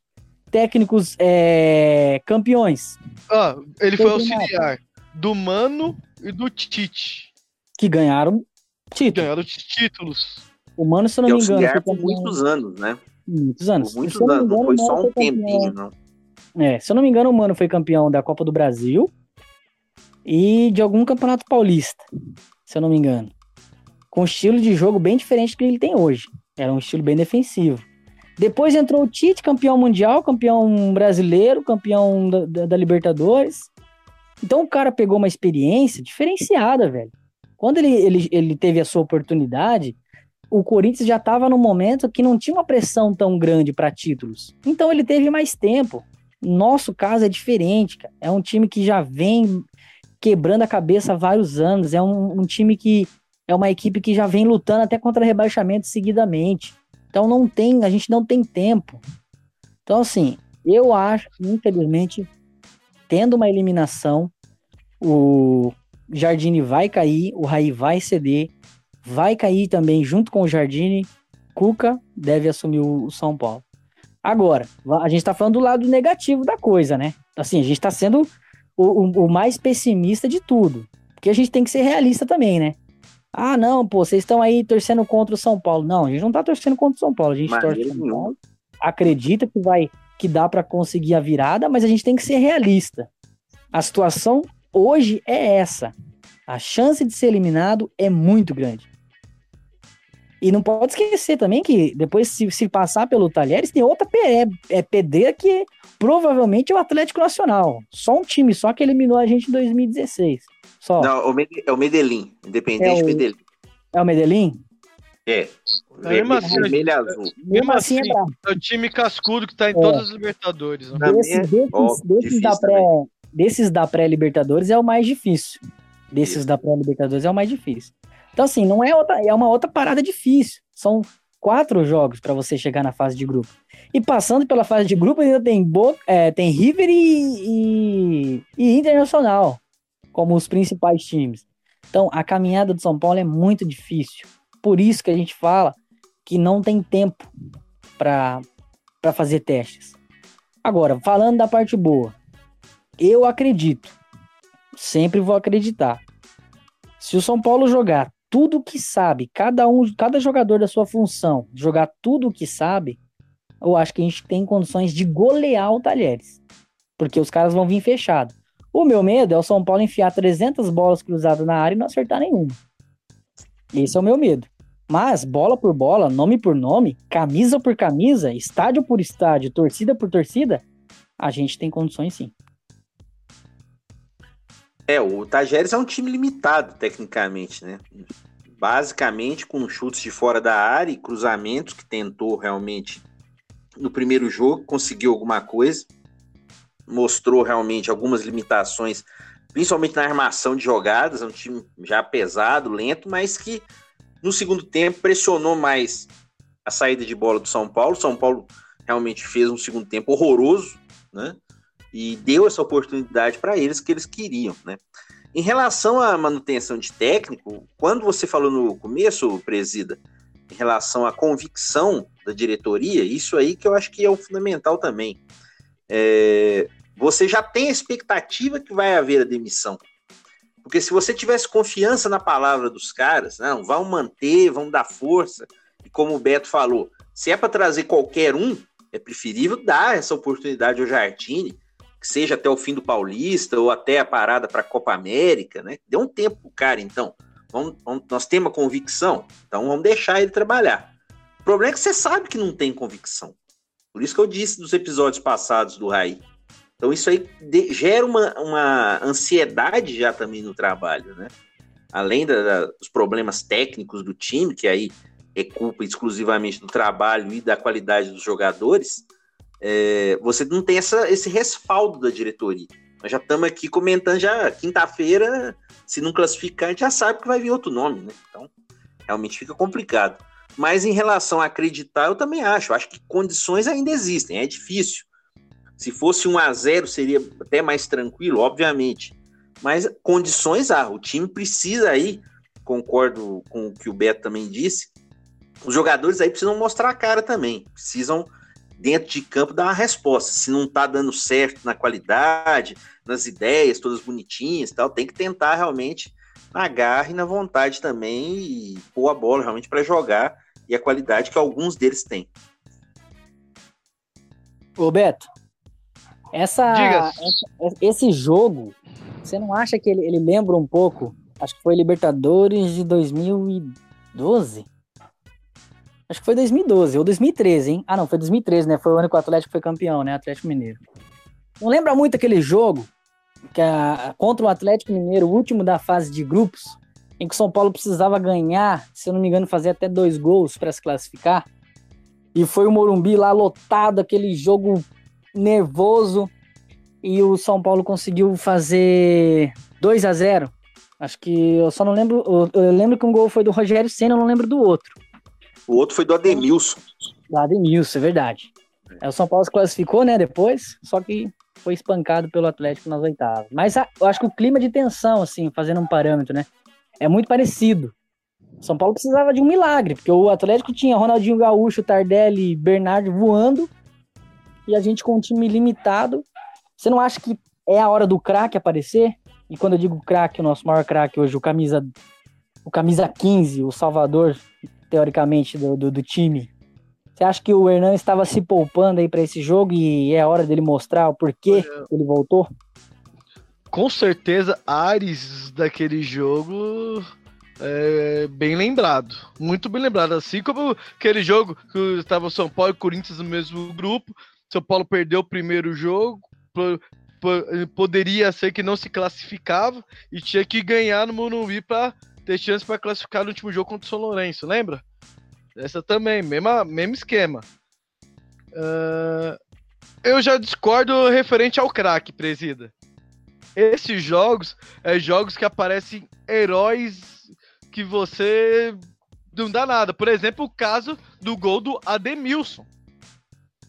técnicos é, campeões? Ah, ele foi auxiliar do Mano e do Tite. Que ganharam títulos. Ganharam títulos. O Mano, se eu não me engano. Foi por muitos anos, né? Muitos anos. Por muitos anos, não foi só um tempinho, não. É, se eu não me engano, o Mano foi campeão da Copa do Brasil e de algum campeonato paulista, se eu não me engano com um estilo de jogo bem diferente do que ele tem hoje. Era um estilo bem defensivo. Depois entrou o Tite, campeão mundial, campeão brasileiro, campeão da, da, da Libertadores. Então o cara pegou uma experiência diferenciada, velho. Quando ele, ele, ele teve a sua oportunidade, o Corinthians já estava num momento que não tinha uma pressão tão grande para títulos. Então ele teve mais tempo. Nosso caso é diferente, cara. É um time que já vem quebrando a cabeça há vários anos. É um, um time que é uma equipe que já vem lutando até contra rebaixamento seguidamente. Então não tem, a gente não tem tempo. Então assim, eu acho infelizmente tendo uma eliminação, o Jardine vai cair, o Raí vai ceder, vai cair também junto com o Jardine, Cuca deve assumir o São Paulo. Agora, a gente está falando do lado negativo da coisa, né? Assim, a gente está sendo o, o, o mais pessimista de tudo. Porque a gente tem que ser realista também, né? Ah, não, pô, vocês estão aí torcendo contra o São Paulo. Não, a gente não tá torcendo contra o São Paulo. A gente torce São Paulo, acredita que vai que dá para conseguir a virada, mas a gente tem que ser realista. A situação hoje é essa. A chance de ser eliminado é muito grande. E não pode esquecer também que depois, se, se passar pelo Talheres, tem outra é, é pedreira que provavelmente é o Atlético Nacional. Só um time, só que eliminou a gente em 2016. Só. Não, é o Medellín, Independente é o, Medellín. É o Medellín? É. Mesmo assim, vermelho azul. Mesmo assim, assim é, o time cascudo que tá em é. todas as Libertadores. Né? Desse, desses, oh, desses, da pré, desses da pré-Libertadores é o mais difícil. Desses Isso. da pré-Libertadores é o mais difícil. Então, assim, não é outra, é uma outra parada difícil. São quatro jogos para você chegar na fase de grupo. E passando pela fase de grupo, ainda tem, Bo é, tem River e, e, e Internacional como os principais times. Então, a caminhada do São Paulo é muito difícil. Por isso que a gente fala que não tem tempo para fazer testes. Agora, falando da parte boa, eu acredito, sempre vou acreditar. Se o São Paulo jogar tudo o que sabe, cada um, cada jogador da sua função, jogar tudo o que sabe, eu acho que a gente tem condições de golear o Talheres. Porque os caras vão vir fechado. O meu medo é o São Paulo enfiar 300 bolas cruzadas na área e não acertar nenhuma. Esse é o meu medo. Mas, bola por bola, nome por nome, camisa por camisa, estádio por estádio, torcida por torcida, a gente tem condições sim. É, o Tajeres é um time limitado tecnicamente, né? Basicamente com chutes de fora da área e cruzamentos que tentou realmente no primeiro jogo, conseguiu alguma coisa, mostrou realmente algumas limitações, principalmente na armação de jogadas, é um time já pesado, lento, mas que no segundo tempo, pressionou mais a saída de bola do São Paulo. São Paulo realmente fez um segundo tempo horroroso, né? E deu essa oportunidade para eles que eles queriam, né? Em relação à manutenção de técnico, quando você falou no começo, presida, em relação à convicção da diretoria, isso aí que eu acho que é o fundamental também. É, você já tem a expectativa que vai haver a demissão. Porque se você tivesse confiança na palavra dos caras, não, vão manter, vão dar força. E como o Beto falou, se é para trazer qualquer um, é preferível dar essa oportunidade ao Jardine, que seja até o fim do Paulista ou até a parada para a Copa América, né? Dê um tempo pro cara, então. Vamos, vamos, nós temos uma convicção, então vamos deixar ele trabalhar. O problema é que você sabe que não tem convicção. Por isso que eu disse dos episódios passados do Raí. Então isso aí de, gera uma, uma ansiedade já também no trabalho, né? Além da, da, dos problemas técnicos do time, que aí é culpa exclusivamente do trabalho e da qualidade dos jogadores, é, você não tem essa, esse respaldo da diretoria. Nós já estamos aqui comentando já quinta-feira, se não classificar, a gente já sabe que vai vir outro nome, né? Então, realmente fica complicado. Mas em relação a acreditar, eu também acho. Acho que condições ainda existem, é difícil. Se fosse 1 a 0 seria até mais tranquilo, obviamente. Mas condições há. O time precisa aí, concordo com o que o Beto também disse, os jogadores aí precisam mostrar a cara também. Precisam, dentro de campo, dar uma resposta. Se não tá dando certo na qualidade, nas ideias, todas bonitinhas tal, tem que tentar realmente na garra e na vontade também e pôr a bola realmente para jogar e a qualidade que alguns deles têm. Ô Beto, essa, essa, esse jogo, você não acha que ele, ele lembra um pouco? Acho que foi Libertadores de 2012. Acho que foi 2012 ou 2013, hein? Ah, não, foi 2013, né? Foi o ano que o Atlético foi campeão, né? Atlético Mineiro. Não lembra muito aquele jogo que a, contra o Atlético Mineiro, o último da fase de grupos, em que o São Paulo precisava ganhar, se eu não me engano, fazer até dois gols para se classificar. E foi o Morumbi lá lotado, aquele jogo nervoso e o São Paulo conseguiu fazer 2 a 0 Acho que eu só não lembro. Eu lembro que um gol foi do Rogério Senna, eu não lembro do outro. O outro foi do Ademilson. Do Ademilson, é verdade. É, o São Paulo se classificou, né, depois, só que foi espancado pelo Atlético nas oitavas. Mas a, eu acho que o clima de tensão, assim, fazendo um parâmetro, né, é muito parecido. São Paulo precisava de um milagre, porque o Atlético tinha Ronaldinho Gaúcho, Tardelli, Bernardo voando, e a gente com um time limitado. Você não acha que é a hora do craque aparecer? E quando eu digo craque, o nosso maior craque hoje, o camisa, o camisa 15, o salvador, teoricamente, do, do, do time. Você acha que o Hernan estava se poupando aí para esse jogo e é a hora dele mostrar o porquê ele voltou? Com certeza, Ares daquele jogo É, bem lembrado. Muito bem lembrado. Assim como aquele jogo que estava São Paulo e Corinthians no mesmo grupo. São Paulo perdeu o primeiro jogo. Poderia ser que não se classificava e tinha que ganhar no Morumbi para ter chance para classificar no último jogo contra o São Lourenço, lembra? Essa também, mesma, mesmo esquema. Uh, eu já discordo referente ao craque, presida. Esses jogos é jogos que aparecem heróis que você não dá nada. Por exemplo, o caso do gol do Ademilson.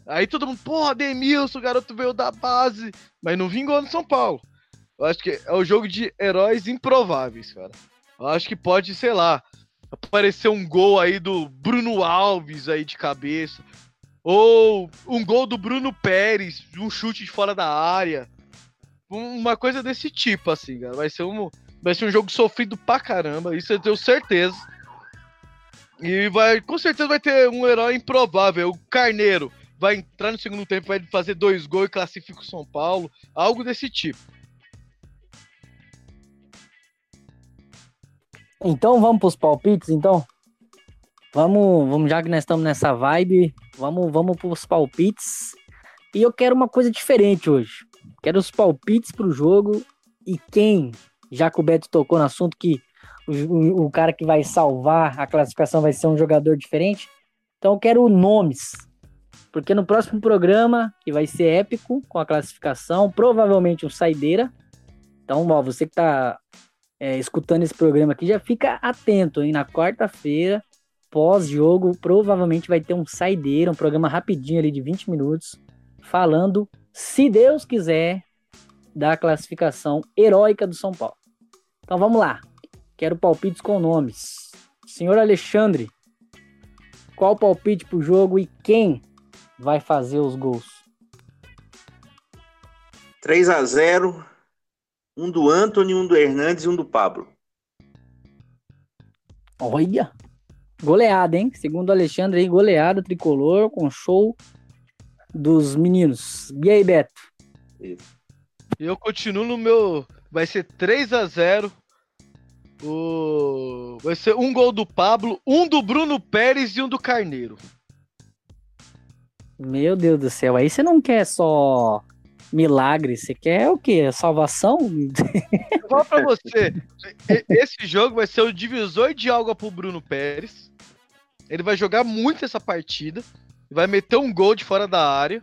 Aí todo mundo, porra, Ademilson, o garoto veio da base, mas não vingou no São Paulo. Eu acho que é o jogo de heróis improváveis, cara. Eu acho que pode, sei lá, aparecer um gol aí do Bruno Alves aí de cabeça. Ou um gol do Bruno Pérez, um chute de fora da área. Uma coisa desse tipo, assim, cara. Vai ser um, Vai ser um jogo sofrido pra caramba, isso eu tenho certeza. E vai, com certeza vai ter um herói improvável, o Carneiro. Vai entrar no segundo tempo, vai fazer dois gols e classifica o São Paulo. Algo desse tipo. Então vamos pros palpites, então? Vamos, vamos já que nós estamos nessa vibe, vamos, vamos pros palpites. E eu quero uma coisa diferente hoje. Quero os palpites pro jogo e quem já que o Beto tocou no assunto que o, o, o, cara que vai salvar a classificação vai ser um jogador diferente. Então eu quero nomes. Porque no próximo programa, que vai ser épico com a classificação, provavelmente um saideira. Então, ó, você que tá é, escutando esse programa aqui, já fica atento, hein? Na quarta-feira, pós-jogo, provavelmente vai ter um saideira, um programa rapidinho ali de 20 minutos, falando, se Deus quiser, da classificação heróica do São Paulo. Então vamos lá. Quero palpites com nomes. Senhor Alexandre, qual o palpite pro jogo e quem vai fazer os gols? 3 a 0 um do Anthony, um do Hernandes e um do Pablo. Olha! Goleada, hein? Segundo o Alexandre aí, goleada tricolor com show dos meninos. E aí, Beto? Isso. Eu continuo no meu vai ser 3 a 0 o... Vai ser um gol do Pablo, um do Bruno Pérez e um do Carneiro. Meu Deus do céu, aí você não quer só milagre, você quer o quê? Salvação? Eu falo pra você, esse jogo vai ser o divisor de água pro Bruno Pérez. Ele vai jogar muito essa partida, vai meter um gol de fora da área.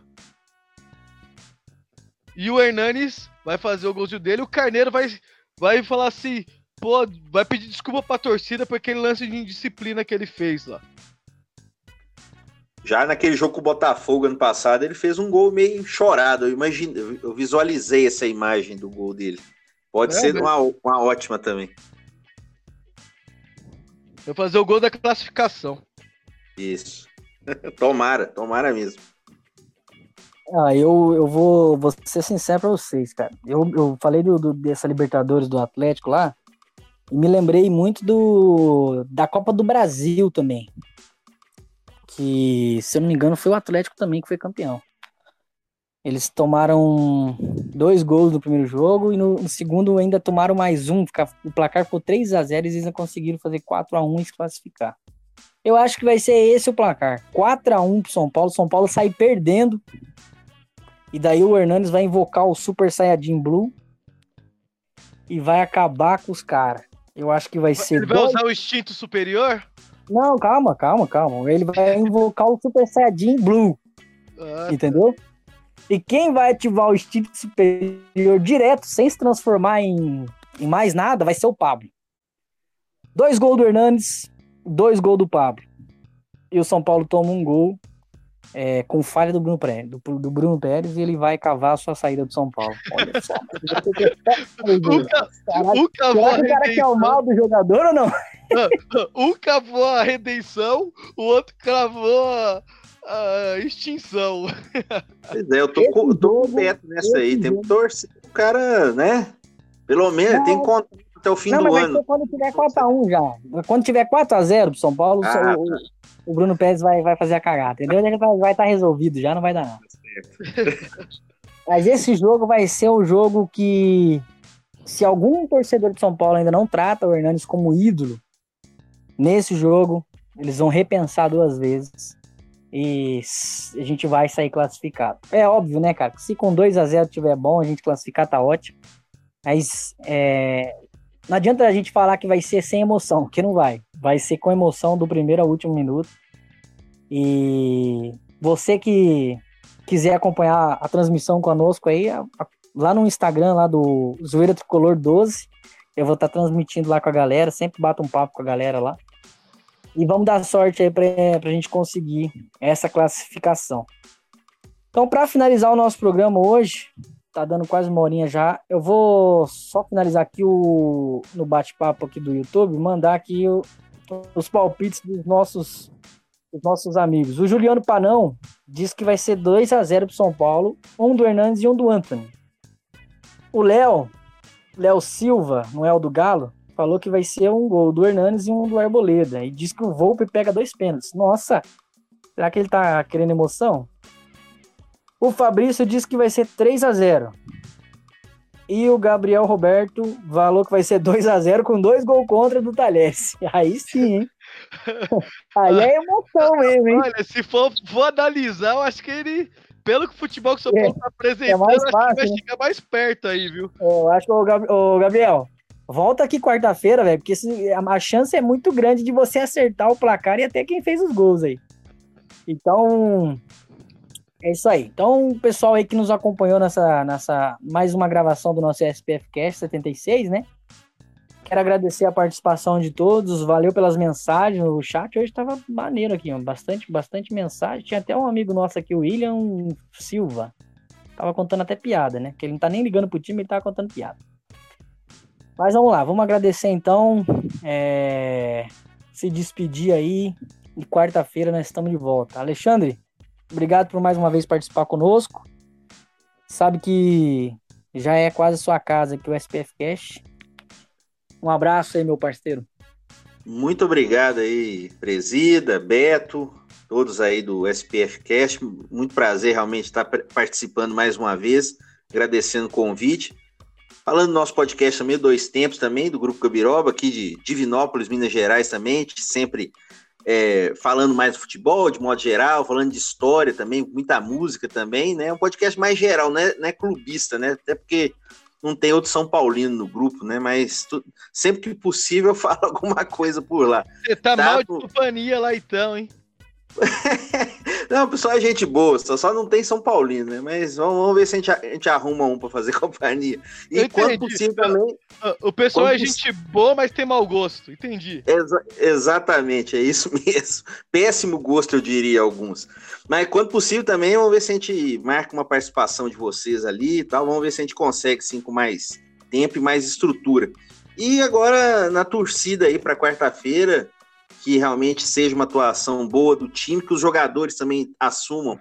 E o Hernanes vai fazer o golzinho dele. O Carneiro vai, vai falar assim: pô, vai pedir desculpa pra torcida por aquele lance de indisciplina que ele fez lá. Já naquele jogo com o Botafogo ano passado, ele fez um gol meio chorado. Eu imagino, eu visualizei essa imagem do gol dele. Pode é, ser uma, uma ótima também. Vai fazer o gol da classificação. Isso. tomara, tomara mesmo. Ah, eu, eu vou, vou ser sincero pra vocês, cara. Eu, eu falei do, do, dessa Libertadores do Atlético lá e me lembrei muito do da Copa do Brasil também. Que, se eu não me engano, foi o Atlético também que foi campeão. Eles tomaram dois gols no primeiro jogo e no, segundo ainda tomaram mais um. O placar ficou 3 a 0 e eles ainda conseguiram fazer 4 a 1 e se classificar. Eu acho que vai ser esse o placar. 4 a 1 pro São Paulo. São Paulo sai perdendo e daí o Hernandes vai invocar o Super Saiyajin Blue e vai acabar com os caras. Eu acho que vai ser. Ele vai dois... usar o instinto superior? Não, calma, calma, calma. Ele vai invocar o Super Saiyajin Blue. Ah, entendeu? E quem vai ativar o instinto superior direto, sem se transformar em, em mais nada, vai ser o Pablo. Dois gols do Hernandes, dois gols do Pablo. E o São Paulo toma um gol é, com falha do Bruno, Pérez, do, do, Bruno Pérez e ele vai cavar a sua saída do São Paulo. Olha só. o cara quer o mal do jogador ou não? um cavou a redenção, o outro cravou a, a extinção. Pois é, eu tô, com, tô com o Beto nessa aí. Tem que torcer o cara, né? Pelo menos não, tem conta até o fim não, do mas ano. Quando tiver 4x1 já. Quando tiver 4x0 pro São Paulo, ah, o, tá o Bruno Pérez vai, vai fazer a cagada, entendeu? Ele vai estar tá resolvido já, não vai dar nada. Mas esse jogo vai ser o jogo que, se algum torcedor de São Paulo ainda não trata o Hernandes como ídolo, nesse jogo eles vão repensar duas vezes e a gente vai sair classificado. É óbvio, né, cara? Se com 2 a 0 tiver bom, a gente classificar tá ótimo. Mas é, não adianta a gente falar que vai ser sem emoção, que não vai. Vai ser com emoção do primeiro ao último minuto. E você que quiser acompanhar a transmissão conosco aí, lá no Instagram lá do Zoeira Tricolor 12, eu vou estar tá transmitindo lá com a galera, sempre bato um papo com a galera lá. E vamos dar sorte aí para a gente conseguir essa classificação. Então, para finalizar o nosso programa hoje, tá dando quase uma horinha já, eu vou só finalizar aqui o, no bate-papo aqui do YouTube, mandar aqui o, os palpites dos nossos, dos nossos amigos. O Juliano Panão diz que vai ser 2 a 0 pro São Paulo, um do Hernandes e um do Anthony. O Léo, Léo Silva, não é o do Galo, falou que vai ser um gol do Hernandes e um do Arboleda. E diz que o Volpe pega dois pênaltis. Nossa, será que ele tá querendo emoção? O Fabrício disse que vai ser 3 a 0 E o Gabriel Roberto falou que vai ser 2 a 0 com dois gols contra do Talheres. Aí sim, hein? Aí é emoção mesmo, hein? Olha, se for, for analisar, eu acho que ele pelo que o futebol que o São Paulo é, tá apresentando, é fácil, acho que vai né? chegar mais perto aí, viu? Eu acho que o, Gabriel, Volta aqui quarta-feira, velho, porque a chance é muito grande de você acertar o placar e até quem fez os gols aí. Então, é isso aí. Então, pessoal aí que nos acompanhou nessa, nessa mais uma gravação do nosso SPF Cast 76, né? Quero agradecer a participação de todos, valeu pelas mensagens. O chat hoje estava maneiro aqui, ó. bastante, bastante mensagem. Tinha até um amigo nosso aqui, o William Silva. Tava contando até piada, né? Que ele não tá nem ligando pro time, ele tava contando piada. Mas vamos lá, vamos agradecer então. É... Se despedir aí. E quarta-feira nós estamos de volta. Alexandre, obrigado por mais uma vez participar conosco. Sabe que já é quase sua casa aqui o SPF Cash. Um abraço aí, meu parceiro. Muito obrigado aí, Presida, Beto, todos aí do SPF Cast. Muito prazer realmente estar participando mais uma vez, agradecendo o convite. Falando do nosso podcast também, Dois Tempos também, do Grupo Cabiroba, aqui de Divinópolis, Minas Gerais também, sempre é, falando mais do futebol, de modo geral, falando de história também, muita música também, né? Um podcast mais geral, né? Não é clubista, né? Até porque não tem outro São Paulino no grupo, né? Mas tu, sempre que possível eu falo alguma coisa por lá. Você tá, tá mal de companhia lá então, hein? não, o pessoal é gente boa, só não tem São Paulino, né? Mas vamos, vamos ver se a gente, a gente, arruma um para fazer companhia. E quando possível também. O pessoal é gente boa, mas tem mau gosto, entendi. Exa exatamente, é isso mesmo. Péssimo gosto, eu diria, alguns. Mas quando possível também, vamos ver se a gente marca uma participação de vocês ali e tal. Vamos ver se a gente consegue, sim, com mais tempo e mais estrutura. E agora, na torcida aí para quarta-feira, que realmente seja uma atuação boa do time, que os jogadores também assumam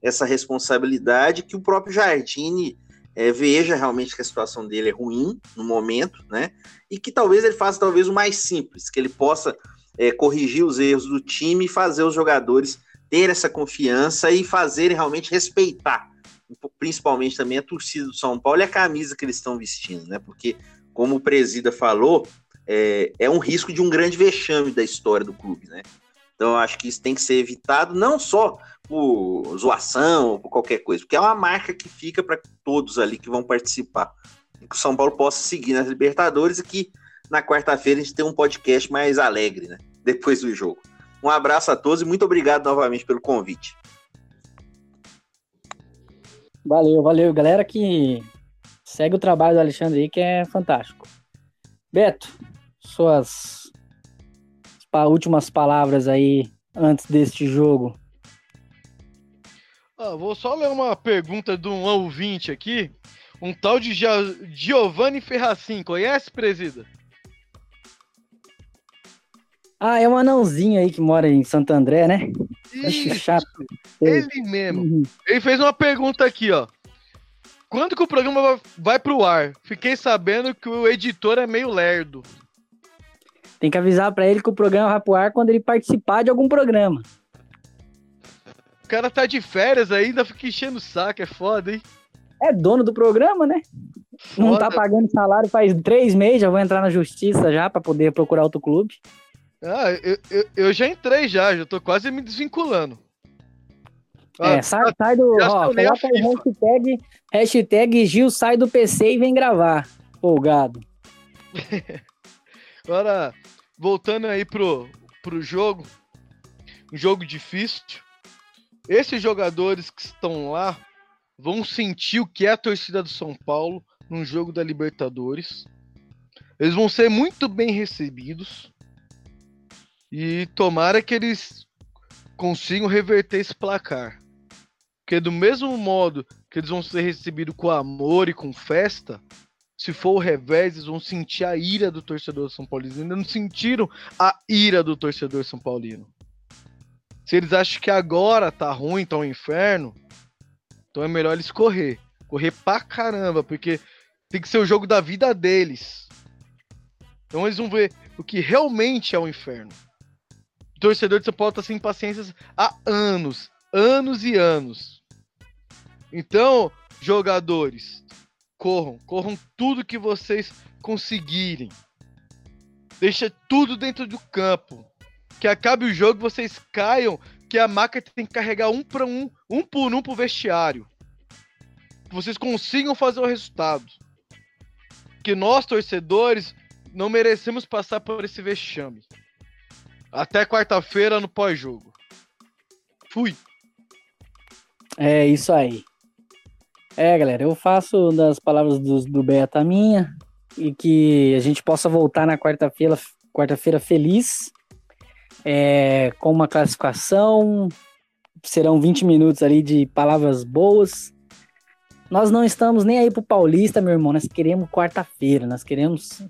essa responsabilidade, que o próprio Jardine é, veja realmente que a situação dele é ruim no momento, né? E que talvez ele faça talvez o mais simples, que ele possa é, corrigir os erros do time e fazer os jogadores ter essa confiança e fazer realmente respeitar, principalmente também a torcida do São Paulo e a camisa que eles estão vestindo, né? Porque, como o Presida falou, é, é um risco de um grande vexame da história do clube, né? Então eu acho que isso tem que ser evitado, não só por zoação ou por qualquer coisa, porque é uma marca que fica para todos ali que vão participar. E que o São Paulo possa seguir nas Libertadores e que na quarta-feira a gente tenha um podcast mais alegre, né? Depois do jogo. Um abraço a todos e muito obrigado novamente pelo convite. Valeu, valeu, galera que segue o trabalho do Alexandre aí, que é fantástico. Beto, suas últimas palavras aí antes deste jogo. Ah, vou só ler uma pergunta de um ouvinte aqui. Um tal de Giovanni Ferracin. Conhece, presida? Ah, é um anãozinho aí que mora em Santo André, né? Isso, chato. Ele mesmo. Uhum. Ele fez uma pergunta aqui, ó. Quando que o programa vai pro ar? Fiquei sabendo que o editor é meio lerdo. Tem que avisar para ele que o programa vai pro ar quando ele participar de algum programa. O cara tá de férias ainda, fica enchendo o saco, é foda, hein? É dono do programa, né? Foda. Não tá pagando salário faz três meses, já vou entrar na justiça já para poder procurar outro clube. Ah, eu, eu, eu já entrei já, já tô quase me desvinculando. É, Ah, sai, sai do. Ó, hashtag, hashtag Gil sai do PC e vem gravar. Folgado. Agora, voltando aí pro, pro jogo, um jogo difícil. Esses jogadores que estão lá vão sentir o que é a torcida do São Paulo num jogo da Libertadores. Eles vão ser muito bem recebidos. E tomara que eles consigam reverter esse placar. Porque do mesmo modo que eles vão ser recebidos com amor e com festa, se for o revés, eles vão sentir a ira do torcedor São Paulino. Ainda não sentiram a ira do torcedor São Paulino. Se eles acham que agora tá ruim, tá um inferno, então é melhor eles correr. Correr pra caramba, porque tem que ser o jogo da vida deles. Então eles vão ver o que realmente é o inferno. O torcedor de São Paulo tá sem paciência há anos, anos e anos. Então, jogadores, corram, corram tudo que vocês conseguirem. Deixa tudo dentro do campo. Que acabe o jogo, vocês caiam, que a maca tem que carregar um para um, um por um pro vestiário. Que vocês consigam fazer o resultado. Que nós, torcedores, não merecemos passar por esse vexame. Até quarta-feira no pós-jogo. Fui. É isso aí. É, galera, eu faço das palavras do, do Beta a minha e que a gente possa voltar na quarta-feira quarta-feira feliz, é, com uma classificação. Serão 20 minutos ali de palavras boas. Nós não estamos nem aí pro Paulista, meu irmão. Nós queremos quarta-feira. Nós queremos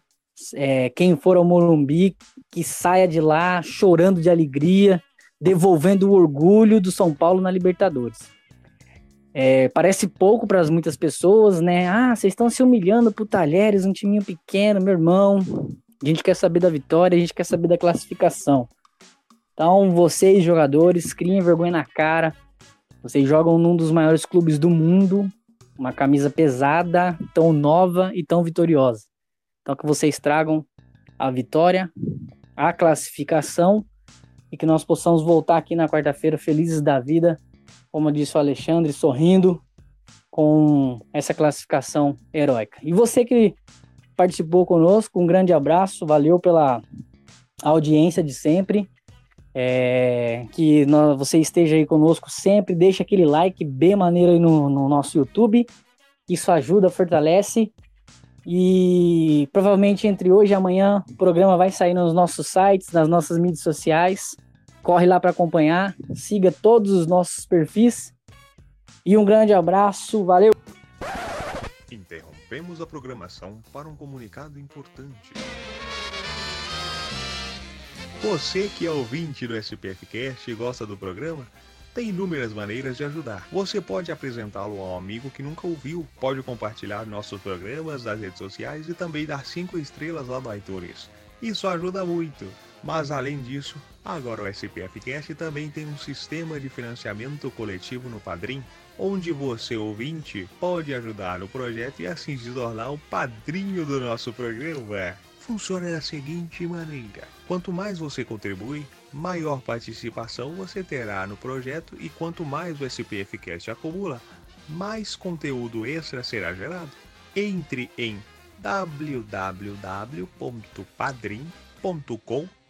é, quem for ao Morumbi que saia de lá chorando de alegria, devolvendo o orgulho do São Paulo na Libertadores. É, parece pouco para muitas pessoas, né? Ah, vocês estão se humilhando pro Talheres, um timinho pequeno, meu irmão. A gente quer saber da vitória, a gente quer saber da classificação. Então, vocês, jogadores, criem vergonha na cara. Vocês jogam num dos maiores clubes do mundo, uma camisa pesada, tão nova e tão vitoriosa. Então, que vocês tragam a vitória, a classificação e que nós possamos voltar aqui na quarta-feira felizes da vida como disse o Alexandre, sorrindo com essa classificação heróica. E você que participou conosco, um grande abraço, valeu pela audiência de sempre. É, que nós, você esteja aí conosco sempre, deixa aquele like bem maneiro aí no, no nosso YouTube. Isso ajuda, fortalece. E provavelmente entre hoje e amanhã o programa vai sair nos nossos sites, nas nossas mídias sociais. Corre lá para acompanhar, siga todos os nossos perfis. E um grande abraço, valeu! Interrompemos a programação para um comunicado importante. Você que é ouvinte do SPFcast e gosta do programa, tem inúmeras maneiras de ajudar. Você pode apresentá-lo a um amigo que nunca ouviu, pode compartilhar nossos programas nas redes sociais e também dar 5 estrelas lá no iTunes. Isso ajuda muito. Mas além disso, agora o SPFcast também tem um sistema de financiamento coletivo no Padrim, onde você ouvinte pode ajudar o projeto e assim se tornar o padrinho do nosso programa. Funciona da seguinte maneira: quanto mais você contribui, maior participação você terá no projeto e quanto mais o SPFcast acumula, mais conteúdo extra será gerado. Entre em www.padrim.com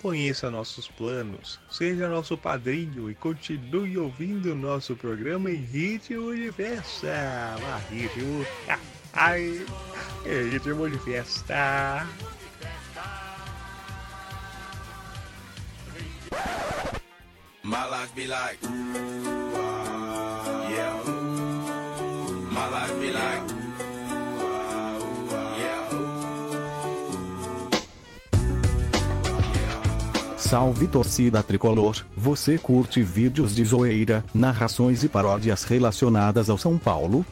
Conheça nossos planos, seja nosso padrinho e continue ouvindo nosso programa em ritmo de festa. Ah, ritmo. Ai, em ritmo de festa. My life be like, yeah. My life be like, Salve torcida tricolor, você curte vídeos de zoeira, narrações e paródias relacionadas ao São Paulo?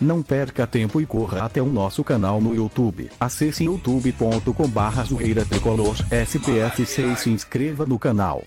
Não perca tempo e corra até o nosso canal no YouTube. Acesse youtube.com barra zoeira tricolor SPFC e se inscreva no canal.